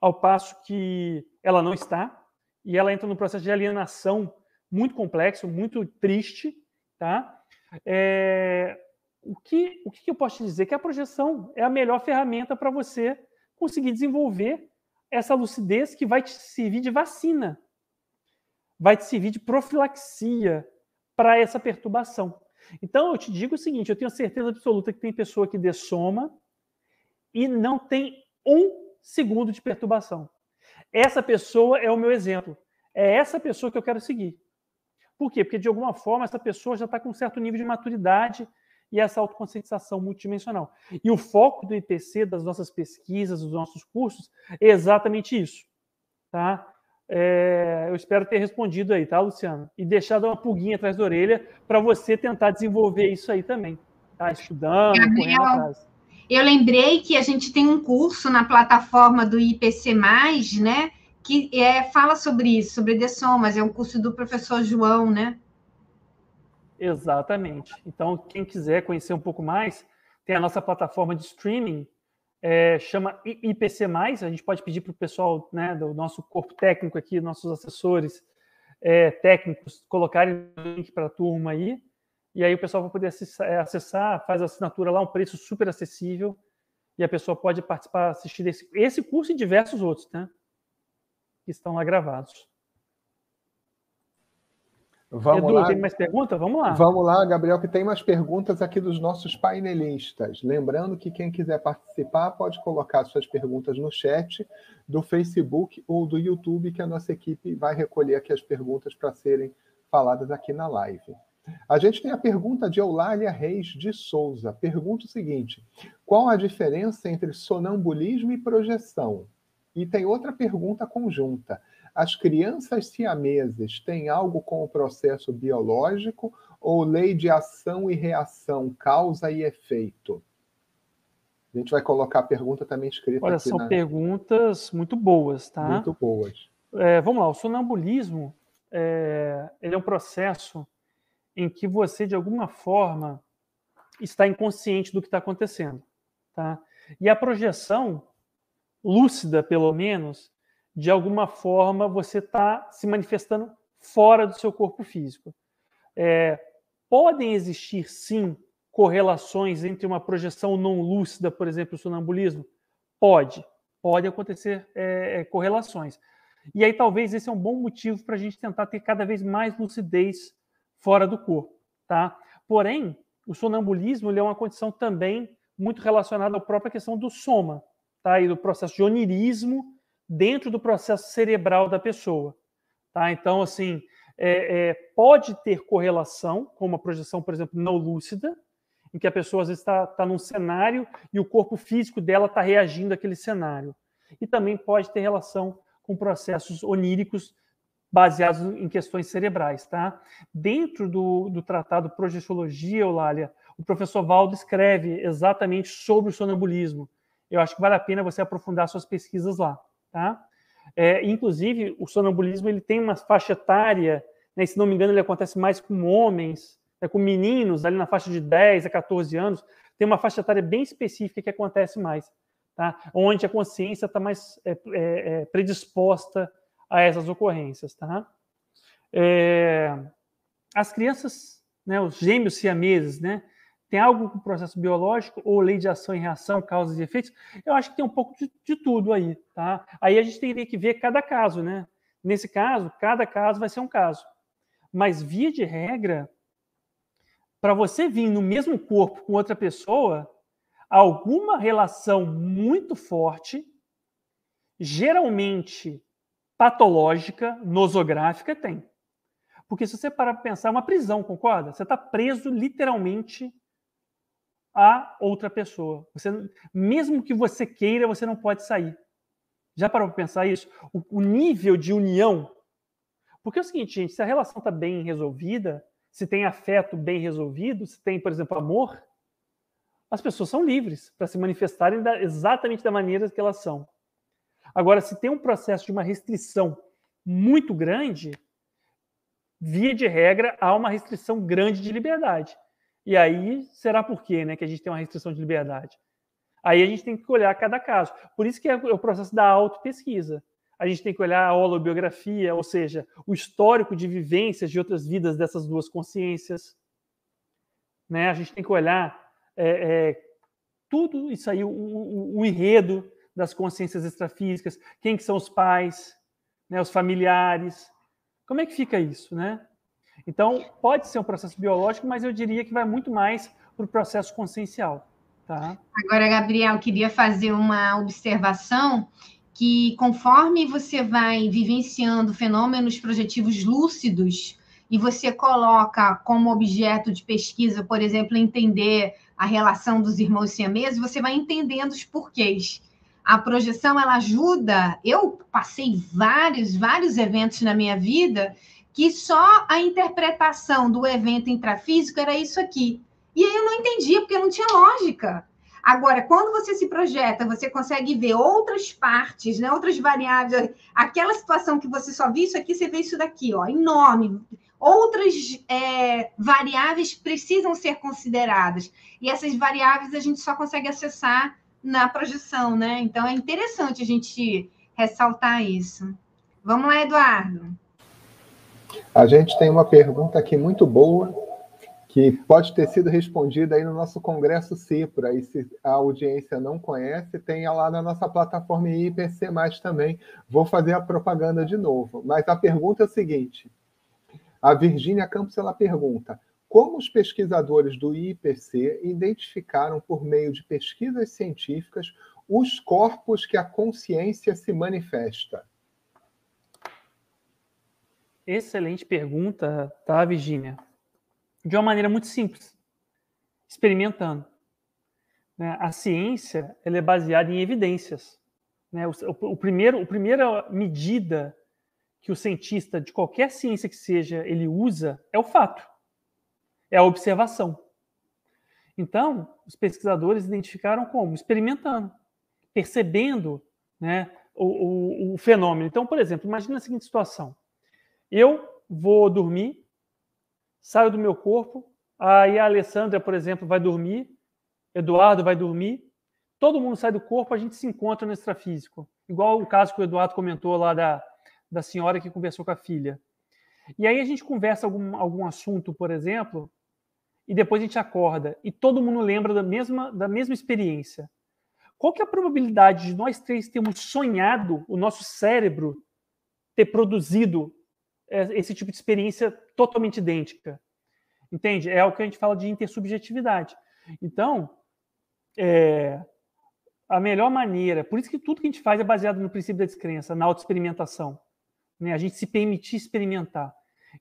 ao passo que ela não está, e ela entra no processo de alienação muito complexo, muito triste, tá? É... O, que, o que eu posso te dizer? Que a projeção é a melhor ferramenta para você conseguir desenvolver essa lucidez que vai te servir de vacina vai te servir de profilaxia para essa perturbação. Então, eu te digo o seguinte: eu tenho certeza absoluta que tem pessoa que dessoma e não tem um segundo de perturbação. Essa pessoa é o meu exemplo. É essa pessoa que eu quero seguir. Por quê? Porque, de alguma forma, essa pessoa já está com um certo nível de maturidade e essa autoconscientização multidimensional. E o foco do IPC, das nossas pesquisas, dos nossos cursos, é exatamente isso. Tá? É, eu espero ter respondido aí, tá, Luciano? E deixado uma pulguinha atrás da orelha para você tentar desenvolver isso aí também. Tá estudando, Gabriel, correndo atrás. Eu lembrei que a gente tem um curso na plataforma do IPC, né? Que é, fala sobre isso, sobre dessomas. É um curso do professor João, né? Exatamente. Então, quem quiser conhecer um pouco mais, tem a nossa plataforma de streaming, é, chama IPC+, a gente pode pedir para o pessoal né, do nosso corpo técnico aqui, nossos assessores é, técnicos, colocarem o link para a turma aí, e aí o pessoal vai poder acessar, é, acessar, faz a assinatura lá, um preço super acessível, e a pessoa pode participar, assistir esse, esse curso e diversos outros, né? Que estão lá gravados. Vamos Edu, lá. tem mais perguntas? Vamos lá. Vamos lá, Gabriel, que tem mais perguntas aqui dos nossos painelistas. Lembrando que quem quiser participar pode colocar suas perguntas no chat do Facebook ou do YouTube, que a nossa equipe vai recolher aqui as perguntas para serem faladas aqui na live. A gente tem a pergunta de Eulália Reis de Souza. Pergunta o seguinte: qual a diferença entre sonambulismo e projeção? E tem outra pergunta conjunta as crianças siameses têm algo com o processo biológico ou lei de ação e reação, causa e efeito? A gente vai colocar a pergunta também escrita Olha, aqui. são na... perguntas muito boas, tá? Muito boas. É, vamos lá, o sonambulismo é, ele é um processo em que você, de alguma forma, está inconsciente do que está acontecendo. Tá? E a projeção, lúcida pelo menos, de alguma forma você está se manifestando fora do seu corpo físico. É, podem existir, sim, correlações entre uma projeção não lúcida, por exemplo, o sonambulismo? Pode, pode acontecer é, é, correlações. E aí talvez esse é um bom motivo para a gente tentar ter cada vez mais lucidez fora do corpo, tá? Porém, o sonambulismo é uma condição também muito relacionada à própria questão do soma, tá? E do processo de onirismo dentro do processo cerebral da pessoa. Tá? Então, assim, é, é, pode ter correlação com uma projeção, por exemplo, não lúcida, em que a pessoa às vezes está tá num cenário e o corpo físico dela está reagindo àquele cenário. E também pode ter relação com processos oníricos baseados em questões cerebrais. Tá? Dentro do, do tratado Projeciologia, Eulália, o professor Valdo escreve exatamente sobre o sonambulismo. Eu acho que vale a pena você aprofundar suas pesquisas lá. Tá? É, inclusive, o sonambulismo ele tem uma faixa etária, né, se não me engano, ele acontece mais com homens, né, com meninos, ali na faixa de 10 a 14 anos, tem uma faixa etária bem específica que acontece mais, tá? onde a consciência está mais é, é, é, predisposta a essas ocorrências. Tá? É, as crianças, né, os gêmeos siameses, né, tem algo com o processo biológico ou lei de ação e reação, causas e efeitos? Eu acho que tem um pouco de, de, tudo aí, tá? Aí a gente teria que ver cada caso, né? Nesse caso, cada caso vai ser um caso. Mas, via de regra, para você vir no mesmo corpo com outra pessoa, alguma relação muito forte, geralmente patológica, nosográfica, tem. Porque se você parar para pensar, é uma prisão, concorda? Você está preso literalmente a outra pessoa. Você, mesmo que você queira, você não pode sair. Já parou para pensar isso? O, o, nível de união. Porque é o seguinte, gente, se a relação está bem resolvida, se tem afeto bem resolvido, se tem, por exemplo, amor, as pessoas são livres para se manifestarem da, exatamente da maneira que elas são. Agora, se tem um processo de uma restrição muito grande, via de regra, há uma restrição grande de liberdade. E aí, será por quê né, que a gente tem uma restrição de liberdade? Aí a gente tem que olhar cada caso. Por isso que é o processo da auto-pesquisa. A gente tem que olhar a holobiografia, ou seja, o histórico de vivências de outras vidas dessas duas consciências. Né? A gente tem que olhar é, é, tudo isso aí, o, o, o, enredo das consciências extrafísicas, quem que são os pais, né, os familiares. Como é que fica isso, né? Então, pode ser um processo biológico, mas eu diria que vai muito mais para o processo consciencial. Tá? Agora, Gabriel, queria fazer uma observação que conforme você vai vivenciando fenômenos projetivos lúcidos e você coloca como objeto de pesquisa, por exemplo, entender a relação dos irmãos siameses, você vai entendendo os porquês. A projeção ela ajuda. Eu passei vários, vários eventos na minha vida que só a interpretação do evento intrafísico era isso aqui. E aí eu não entendia, porque não tinha lógica. Agora, quando você se projeta, você consegue ver outras partes, né, outras variáveis. Aquela situação que você só viu isso aqui, você vê isso daqui, ó, enorme. outras é, variáveis precisam ser consideradas. E essas variáveis a gente só consegue acessar na projeção, né? Então é interessante a gente ressaltar isso. Vamos lá, Eduardo. A gente tem uma pergunta aqui muito boa, que pode ter sido respondida aí no nosso Congresso CIPRA, e se a audiência não conhece, tem lá na nossa plataforma IPC+, também. Vou fazer a propaganda de novo. Mas a pergunta é a seguinte, a Virgínia Campos, ela pergunta, como os pesquisadores do IPC identificaram, por meio de pesquisas científicas, os corpos que a consciência se manifesta? Excelente pergunta, tá, Virginia? De uma maneira muito simples, experimentando. Né? A ciência ela é baseada em evidências. Né? O, primeiro, a primeira medida que o cientista de qualquer ciência que seja ele usa é o fato é a observação. Então, os pesquisadores identificaram como? Experimentando, percebendo né, o, o, o fenômeno. Então, por exemplo, imagina a seguinte situação. Eu vou dormir, saio do meu corpo, aí a Alessandra, por exemplo, vai dormir, Eduardo vai dormir, todo mundo sai do corpo, a gente se encontra no extrafísico. Igual o caso que o Eduardo comentou lá da, da senhora que conversou com a filha. E aí a gente conversa algum, algum assunto, por exemplo, e depois a gente acorda e todo mundo lembra da mesma, da mesma experiência. Qual que é a probabilidade de nós três termos sonhado, o nosso cérebro ter produzido é, esse tipo de experiência totalmente idêntica? Entende? É o que a gente fala de intersubjetividade. Então, é, a melhor maneira, por isso que tudo que a gente faz é baseado no princípio da descrença, na autoexperimentação. Né? A gente se permitir experimentar.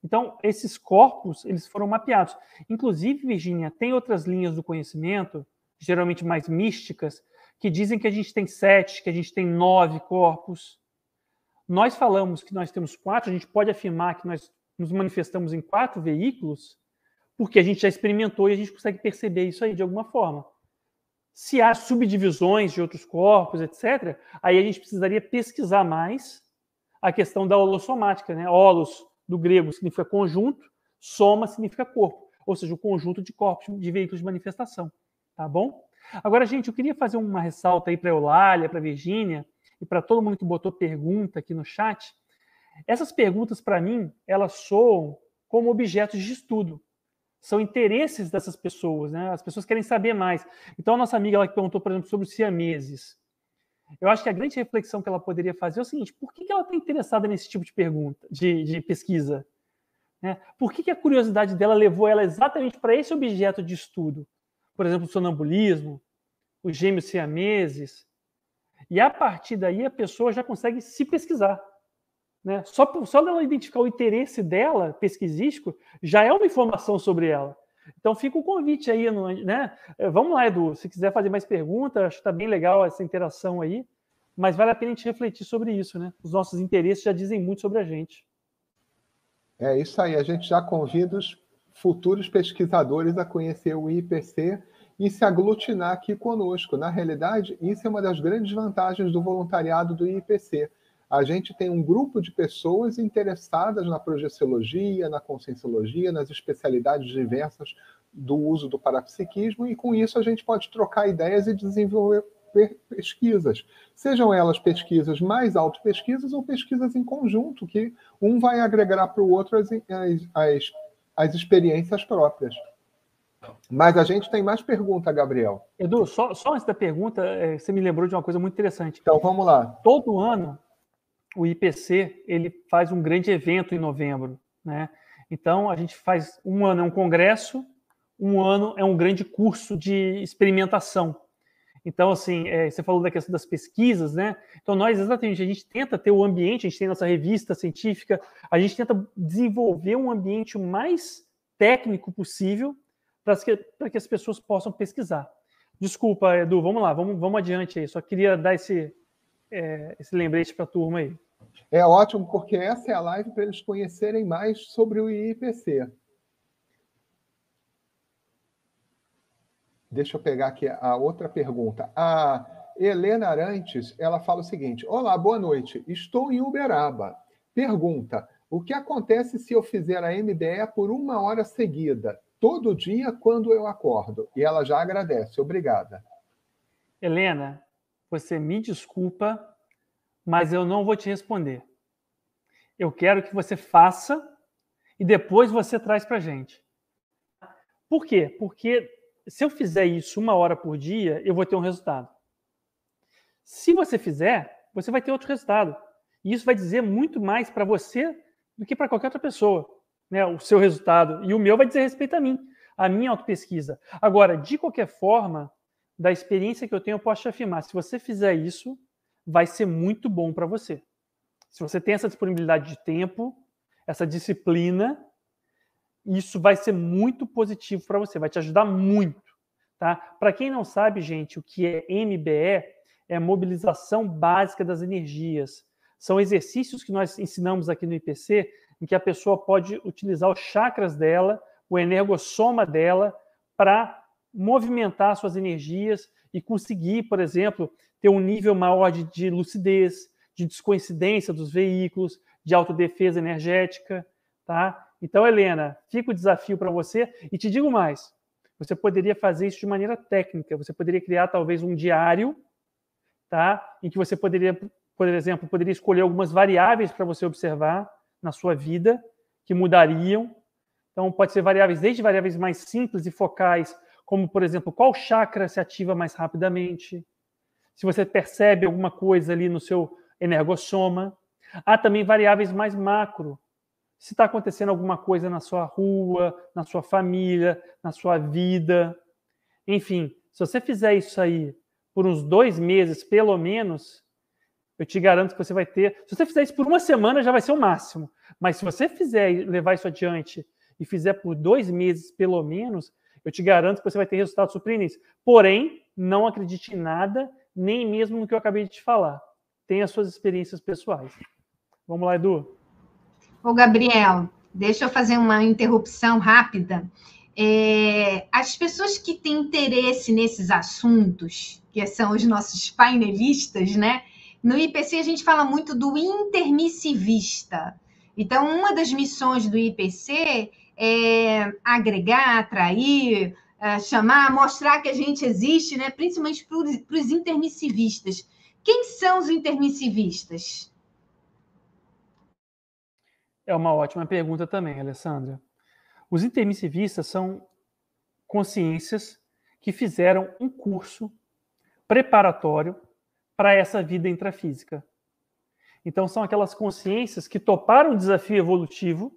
Então, esses corpos, eles foram mapeados. Inclusive, Virginia, tem outras linhas do conhecimento, geralmente mais místicas, que dizem que a gente tem sete, que a gente tem nove corpos. Nós falamos que nós temos quatro, a gente pode afirmar que nós nos manifestamos em quatro veículos, porque a gente já experimentou e a gente consegue perceber isso aí de alguma forma. Se há subdivisões de outros corpos, etc., aí a gente precisaria pesquisar mais a questão da holossomática, né? Holos, do grego significa conjunto, soma significa corpo, ou seja, o conjunto de corpos de veículos de manifestação, tá bom? Agora, gente, eu queria fazer uma ressalta aí para Eulália, para Virgínia e para todo mundo que botou pergunta aqui no chat. Essas perguntas, para mim, elas soam como objetos de estudo. São interesses dessas pessoas, né? As pessoas querem saber mais. Então, a nossa amiga ela que perguntou, por exemplo, sobre os siameses. Eu acho que a grande reflexão que ela poderia fazer é o seguinte: por que ela está interessada nesse tipo de pergunta, de, de pesquisa? Né? Por que, que a curiosidade dela levou ela exatamente para esse objeto de estudo? Por exemplo, o sonambulismo, os gêmeos siameses. E a partir daí a pessoa já consegue se pesquisar. Né? Só, só dela identificar o interesse dela, pesquisístico, já é uma informação sobre ela. Então fica o convite aí, né? É, vamos lá, Edu, se quiser fazer mais perguntas, acho que está bem legal essa interação aí, mas vale a pena a gente refletir sobre isso, né? Os nossos interesses já dizem muito sobre a gente. É isso aí, a gente já convida os futuros pesquisadores a conhecer o IPC e se aglutinar aqui conosco. Na realidade, isso é uma das grandes vantagens do voluntariado do IPC a gente tem um grupo de pessoas interessadas na projeciologia, na conscienciologia, nas especialidades diversas do uso do parapsiquismo, e com isso a gente pode trocar ideias e desenvolver pesquisas, sejam elas pesquisas mais auto-pesquisas ou pesquisas em conjunto, que um vai agregar para o outro as, as, as experiências próprias. Mas a gente tem mais pergunta, Gabriel. Edu, só, só antes da pergunta, é, você me lembrou de uma coisa muito interessante. Então vamos lá. Todo ano o IPC ele faz um grande evento em novembro, né? Então a gente faz um ano é um congresso, um ano é um grande curso de experimentação. Então assim, é, você falou da questão das pesquisas, né? Então nós exatamente a gente tenta ter o ambiente, a gente tem nossa revista científica, a gente tenta desenvolver um ambiente mais técnico possível para que, que as pessoas possam pesquisar. Desculpa, Edu, vamos lá, vamos, vamos adiante aí. Só queria dar esse, é, esse lembrete para a turma aí. É ótimo, porque essa é a live para eles conhecerem mais sobre o IPC. Deixa eu pegar aqui a outra pergunta. A Helena Arantes, ela fala o seguinte: Olá, boa noite. Estou em Uberaba. Pergunta: O que acontece se eu fizer a MBE por uma hora seguida, todo dia, quando eu acordo? E ela já agradece. Obrigada. Helena, você me desculpa, mas eu não vou te responder. Eu quero que você faça e depois você traz para a gente. Por quê? Porque se eu fizer isso uma hora por dia, eu vou ter um resultado. Se você fizer, você vai ter outro resultado. E isso vai dizer muito mais para você do que para qualquer outra pessoa. Né? O seu resultado. E o meu vai dizer respeito a mim, a minha autopesquisa. Agora, de qualquer forma, da experiência que eu tenho, eu posso te afirmar: se você fizer isso, vai ser muito bom para você. Se você tem essa disponibilidade de tempo, essa disciplina, isso vai ser muito positivo para você, vai te ajudar muito. Tá? Para quem não sabe, gente, o que é MBE é mobilização básica das energias. São exercícios que nós ensinamos aqui no IPC, em que a pessoa pode utilizar os chakras dela, o energossoma dela, para movimentar suas energias e conseguir, por exemplo, ter um nível maior de, de lucidez, de descoincidência dos veículos, de autodefesa energética, tá? Então, Helena, fica o desafio para você e te digo mais. Você poderia fazer isso de maneira técnica. Você poderia criar talvez um diário, tá? Em que você poderia, por exemplo, poderia escolher algumas variáveis para você observar na sua vida que mudariam. Então, pode ser variáveis desde variáveis mais simples e focais, como por exemplo, qual chakra se ativa mais rapidamente? Se você percebe alguma coisa ali no seu energossoma. Há também variáveis mais macro. Se está acontecendo alguma coisa na sua rua, na sua família, na sua vida. Enfim, se você fizer isso aí por uns dois meses, pelo menos, eu te garanto que você vai ter. Se você fizer isso por uma semana, já vai ser o máximo. Mas se você fizer levar isso adiante e fizer por dois meses, pelo menos, eu te garanto que você vai ter resultados surpreendentes. Porém, não acredite em nada, nem mesmo no que eu acabei de te falar tem as suas experiências pessoais. Vamos lá, Edu. Ô, Gabriel, deixa eu fazer uma interrupção rápida. É, as pessoas que têm interesse nesses assuntos, que são os nossos painelistas, né? No IPC a gente fala muito do intermissivista. Então, uma das missões do IPC é agregar, atrair, é, chamar, mostrar que a gente existe, né? principalmente para os intermissivistas. Quem são os intermissivistas? É uma ótima pergunta também, Alessandra. Os intermissivistas são consciências que fizeram um curso preparatório para essa vida intrafísica. Então, são aquelas consciências que toparam o desafio evolutivo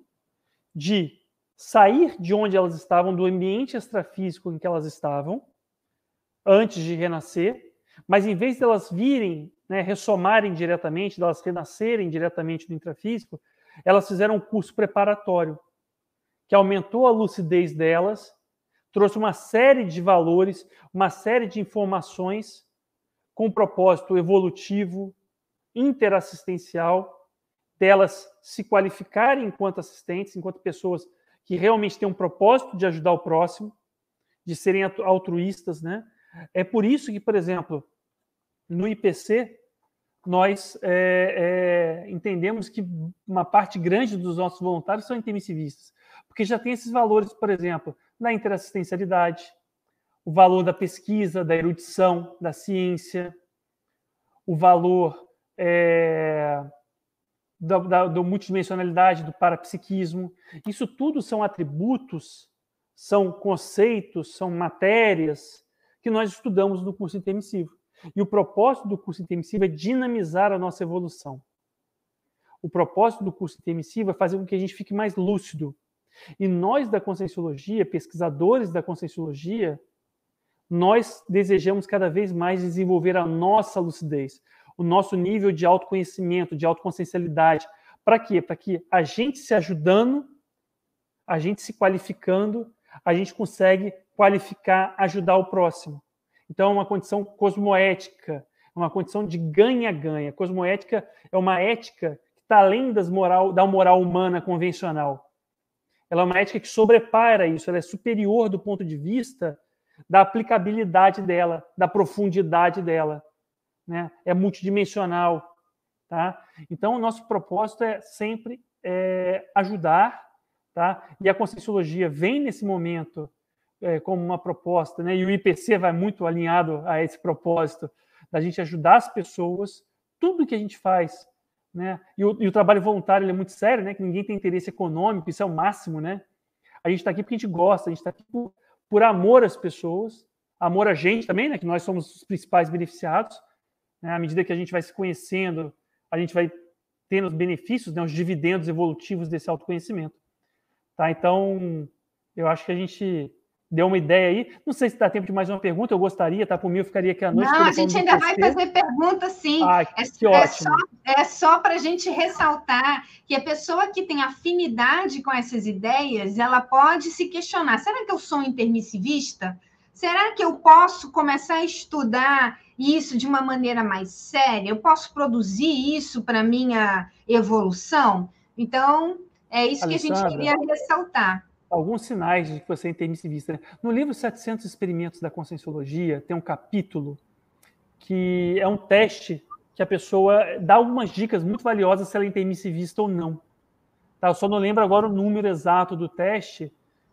de sair de onde elas estavam, do ambiente extrafísico em que elas estavam, antes de renascer, mas em vez delas virem, né, ressomarem diretamente, delas renascerem diretamente do intrafísico, elas fizeram um curso preparatório que aumentou a lucidez delas, trouxe uma série de valores, uma série de informações com propósito evolutivo, interassistencial, delas se qualificarem enquanto assistentes, enquanto pessoas que realmente têm um propósito de ajudar o próximo, de serem altruístas, né? É por isso que, por exemplo, no IPC, nós é, é, entendemos que uma parte grande dos nossos voluntários são intermissivistas, porque já tem esses valores, por exemplo, da interassistencialidade, o valor da pesquisa, da erudição, da ciência, o valor é, da, da, da multidimensionalidade, do parapsiquismo. Isso tudo são atributos, são conceitos, são matérias que nós estudamos no curso intermissivo. E o propósito do curso intermissivo é dinamizar a nossa evolução. O propósito do curso intermissivo é fazer com que a gente fique mais lúcido. E nós da Conscienciologia, pesquisadores da Conscienciologia, nós desejamos cada vez mais desenvolver a nossa lucidez, o nosso nível de autoconhecimento, de autoconsciencialidade. Para quê? Para que a gente se ajudando, a gente se qualificando, a gente consegue qualificar, ajudar o próximo. Então, é uma condição cosmoética, é uma condição de ganha-ganha. Cosmoética é uma ética que está além das moral, da moral humana convencional. Ela é uma ética que sobrepara isso, ela é superior do ponto de vista da aplicabilidade dela, da profundidade dela. Né? É multidimensional. Tá? Então, nosso propósito é sempre é, ajudar, tá? E a conscienciologia vem nesse momento é, como uma proposta, né? E o IPC vai muito alinhado a esse propósito da gente ajudar as pessoas, tudo que a gente faz, né? E o, e o trabalho voluntário é muito sério, né? Que ninguém tem interesse econômico, isso é o máximo, né? A gente está aqui porque a gente gosta, a gente está aqui por, por amor às pessoas, amor a gente também, né? Que nós somos os principais beneficiados. Né? À medida que a gente vai se conhecendo, a gente vai tendo os benefícios, né? Os dividendos evolutivos desse autoconhecimento. Tá? Então, eu acho que a gente deu uma ideia aí. Não sei se dá tempo de mais uma pergunta, eu gostaria, tá? Por mim, eu ficaria aqui à noite. Não, a gente ainda vai fazer pergunta, sim. Ah, é, que é ótimo. Só, é só para a gente ressaltar que a pessoa que tem afinidade com essas ideias, ela pode se questionar: será que eu sou intermissivista? Será que eu posso começar a estudar isso de uma maneira mais séria? Eu posso produzir isso para minha evolução? Então, é isso Alessandra. que a gente queria ressaltar alguns sinais de que você é intermissivista. Né? No livro 700 Experimentos da Conscienciologia, tem um capítulo que é um teste que a pessoa dá algumas dicas muito valiosas se ela é intermissivista ou não. Tá? Eu só não lembro agora o número exato do teste.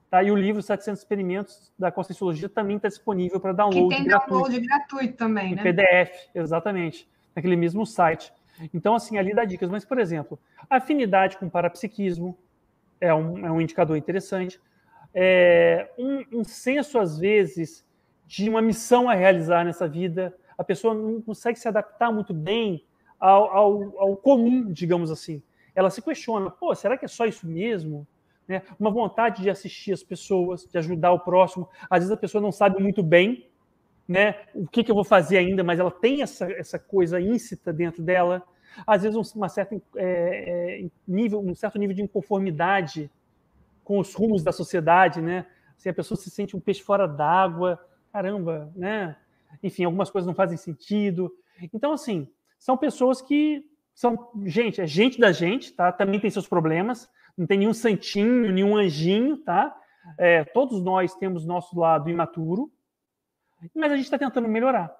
Tá? E o livro 700 Experimentos da Conscienciologia também está disponível para download. Que tem download gratuito também, né? PDF, exatamente. Naquele mesmo site. Então, assim, ali dá dicas. Mas, por exemplo, afinidade com parapsiquismo, é um, é um indicador interessante. É, um, um senso, às vezes, de uma missão a realizar nessa vida. A pessoa não consegue se adaptar muito bem ao, ao, ao comum, digamos assim. Ela se questiona: pô, será que é só isso mesmo? Né? Uma vontade de assistir as pessoas, de ajudar o próximo. Às vezes a pessoa não sabe muito bem né, o que, que eu vou fazer ainda, mas ela tem essa, essa coisa íncita dentro dela às vezes uma certa, é, é, nível, um certo nível de inconformidade com os rumos da sociedade, né? Assim, a pessoa se sente um peixe fora d'água, caramba, né? Enfim, algumas coisas não fazem sentido. Então, assim, são pessoas que são gente, é gente da gente, tá? Também tem seus problemas, não tem nenhum santinho, nenhum anjinho, tá? É, todos nós temos nosso lado imaturo, mas a gente está tentando melhorar.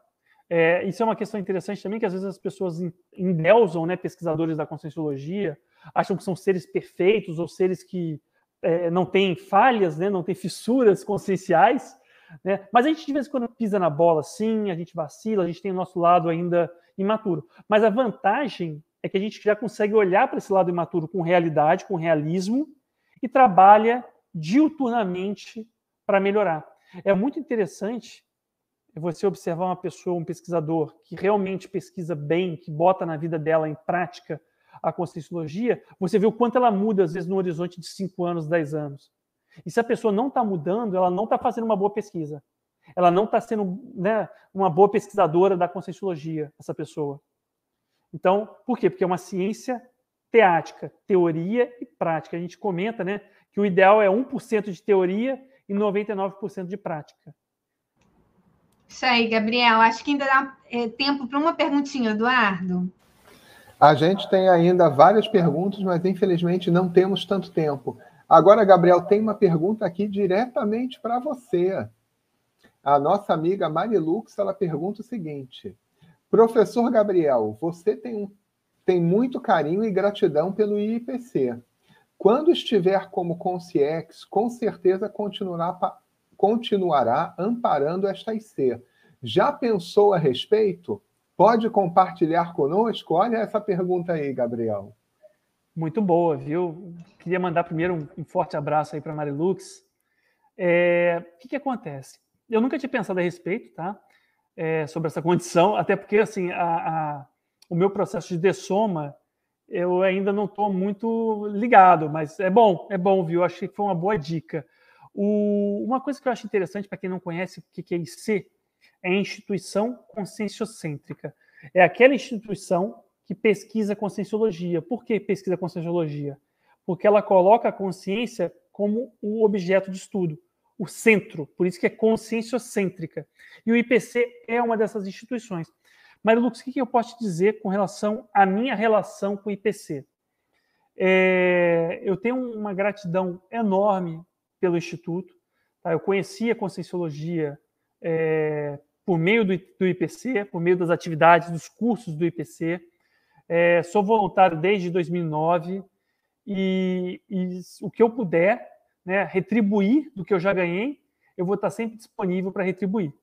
É, isso é uma questão interessante também, que às vezes as pessoas endeusam, né, pesquisadores da conscienciologia, acham que são seres perfeitos ou seres que é, não têm falhas, né, não têm fissuras conscienciais, né, mas a gente de vez em quando pisa na bola, sim, a gente vacila, a gente tem o nosso lado ainda imaturo. Mas a vantagem é que a gente já consegue olhar para esse lado imaturo com realidade, com realismo, e trabalha diuturnamente para melhorar. É muito interessante você observar uma pessoa, um pesquisador que realmente pesquisa bem, que bota na vida dela em prática a conscienciologia, você vê o quanto ela muda, às vezes, no horizonte de 5 anos, 10 anos. E se a pessoa não está mudando, ela não está fazendo uma boa pesquisa. Ela não está sendo né, uma boa pesquisadora da conscienciologia, essa pessoa. Então, por quê? Porque é uma ciência teática, teoria e prática. A gente comenta né, que o ideal é 1% de teoria e 99% de prática. Isso aí, Gabriel. Acho que ainda dá é, tempo para uma perguntinha, Eduardo. A gente tem ainda várias perguntas, mas infelizmente não temos tanto tempo. Agora, Gabriel, tem uma pergunta aqui diretamente para você. A nossa amiga Marilux, ela pergunta o seguinte: Professor Gabriel, você tem, um, tem muito carinho e gratidão pelo IPC. Quando estiver como Conciex, com certeza continuará continuará amparando esta IC. Já pensou a respeito? Pode compartilhar conosco? Olha essa pergunta aí, Gabriel. Muito boa, viu? Queria mandar primeiro um, forte abraço aí para a Marilux. É, o que, que acontece? Eu nunca tinha pensado a respeito, tá? É, sobre essa condição, até porque assim a, a, o meu processo de dessoma eu ainda não estou muito ligado, mas é bom, é bom, viu? Achei que foi uma boa dica. O, uma coisa que eu acho interessante para quem não conhece o que é IC é instituição conscienciocêntrica. É aquela instituição que pesquisa conscienciologia. Por que pesquisa conscienciologia? Porque ela coloca a consciência como o objeto de estudo, o centro, por isso que é conscienciocêntrica. E o IPC é uma dessas instituições. Mas, Lucas, o que eu posso te dizer com relação à minha relação com o IPC? É, eu tenho uma gratidão enorme pelo Instituto. Tá? Eu conheci a Conscienciologia é, por meio do, do, IPC, por meio das atividades, dos cursos do IPC. É, sou voluntário desde 2009 e, e o que eu puder, né, retribuir do que eu já ganhei, eu vou estar sempre disponível para retribuir.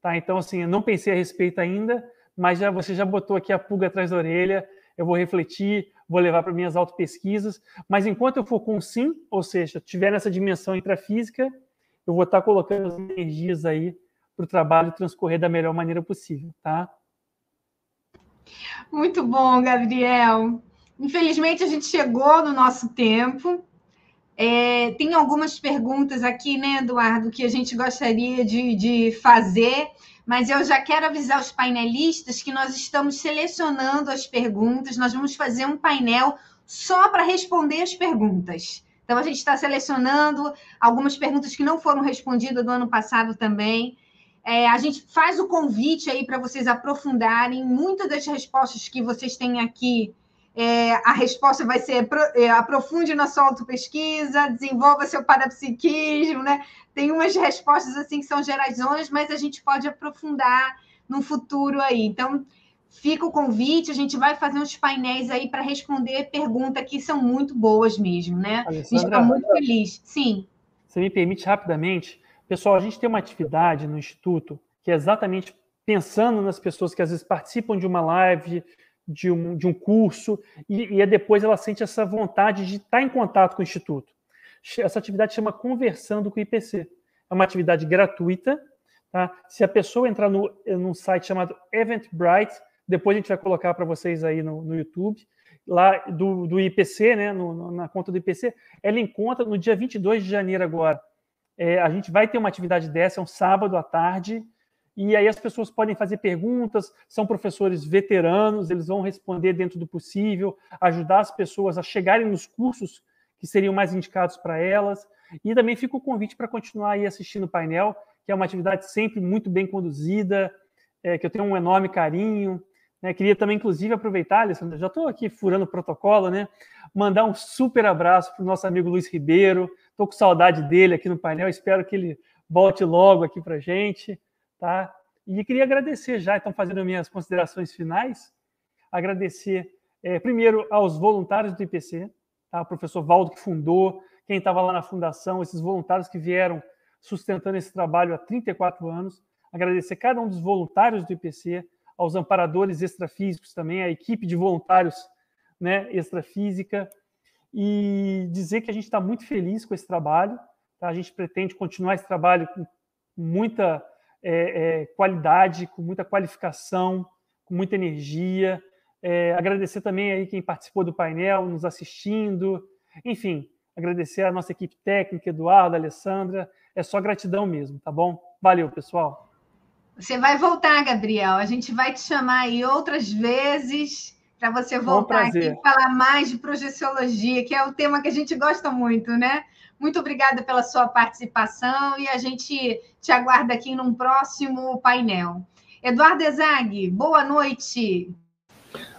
Tá? Então, assim, eu não pensei a respeito ainda, mas já você já botou aqui a pulga atrás da orelha, eu vou refletir, vou levar para minhas autopesquisas, mas enquanto eu for com sim, ou seja, tiver nessa dimensão intrafísica, eu vou estar colocando as energias aí para o trabalho transcorrer da melhor maneira possível, tá? Muito bom, Gabriel. Infelizmente, a gente chegou no nosso tempo. É, tem algumas perguntas aqui, né, Eduardo, que a gente gostaria de, de fazer, mas eu já quero avisar os painelistas que nós estamos selecionando as perguntas, nós vamos fazer um painel só para responder as perguntas. Então, a gente está selecionando algumas perguntas que não foram respondidas do ano passado também. É, a gente faz o convite aí para vocês aprofundarem. Muitas das respostas que vocês têm aqui, é, a resposta vai ser é, aprofunde na sua autopesquisa, desenvolva seu parapsiquismo, né? Tem umas respostas assim que são gerais, mas a gente pode aprofundar no futuro aí. Então, fica o convite, a gente vai fazer uns painéis aí para responder perguntas que são muito boas mesmo, né? Alessandra, a gente está muito feliz. Sim. Você me permite rapidamente Pessoal, a gente tem uma atividade no Instituto que é exatamente pensando nas pessoas que às vezes participam de uma live, de um, de um curso, e, e depois ela sente essa vontade de estar em contato com o Instituto. Essa atividade chama Conversando com o IPC. É uma atividade gratuita. Tá? Se a pessoa entrar no, num site chamado Eventbrite, depois a gente vai colocar para vocês aí no, no YouTube, lá do, do IPC, né, no, na conta do IPC, ela encontra no dia 22 de janeiro agora, é, a gente vai ter uma atividade dessa, é um sábado à tarde, e aí as pessoas podem fazer perguntas, são professores veteranos, eles vão responder dentro do possível, ajudar as pessoas a chegarem nos cursos que seriam mais indicados para elas. E também fica o convite para continuar aí assistindo o painel, que é uma atividade sempre muito bem conduzida, é, que eu tenho um enorme carinho. Né? Queria também, inclusive, aproveitar, Alessandra, já estou aqui furando o protocolo, né? mandar um super abraço para o nosso amigo Luiz Ribeiro, Estou com saudade dele aqui no painel, espero que ele volte logo aqui para a gente, tá? E queria agradecer já, então, fazendo minhas considerações finais, agradecer é, primeiro aos voluntários do IPC, tá? o professor Valdo que fundou, quem estava lá na fundação, esses voluntários que vieram sustentando esse trabalho há 34 anos, agradecer cada um dos voluntários do IPC, aos amparadores extrafísicos também, a equipe de voluntários né, extrafísica, e dizer que a gente está muito feliz com esse trabalho. Tá? A gente pretende continuar esse trabalho com muita é, é, qualidade, com muita qualificação, com muita energia. É, agradecer também aí quem participou do painel, nos assistindo. Enfim, agradecer a nossa equipe técnica, Eduardo, Alessandra. É só gratidão mesmo, tá bom? Valeu, pessoal. Você vai voltar, Gabriel. A gente vai te chamar aí outras vezes para você voltar aqui e falar mais de projeciologia, que é o tema que a gente gosta muito, né? Muito obrigada pela sua participação e a gente te aguarda aqui num próximo painel. Eduardo Ezag, boa noite.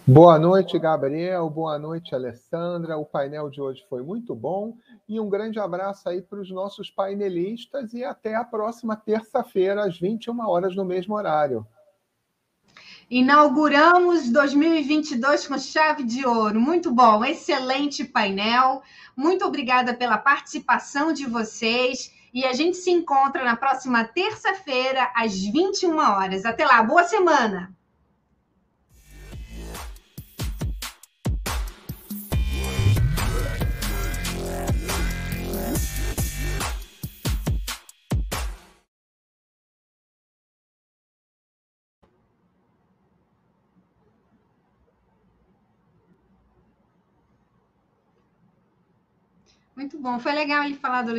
Boa noite, Gabriel. Boa noite, Alessandra. O painel de hoje foi muito bom. E um grande abraço aí para os nossos painelistas e até a próxima terça-feira, às 21 horas, no mesmo horário. Inauguramos 2022 com chave de ouro. Muito bom, excelente painel. Muito obrigada pela participação de vocês. E a gente se encontra na próxima terça-feira, às 21 horas. Até lá, boa semana! Muito bom. Foi legal ele falar do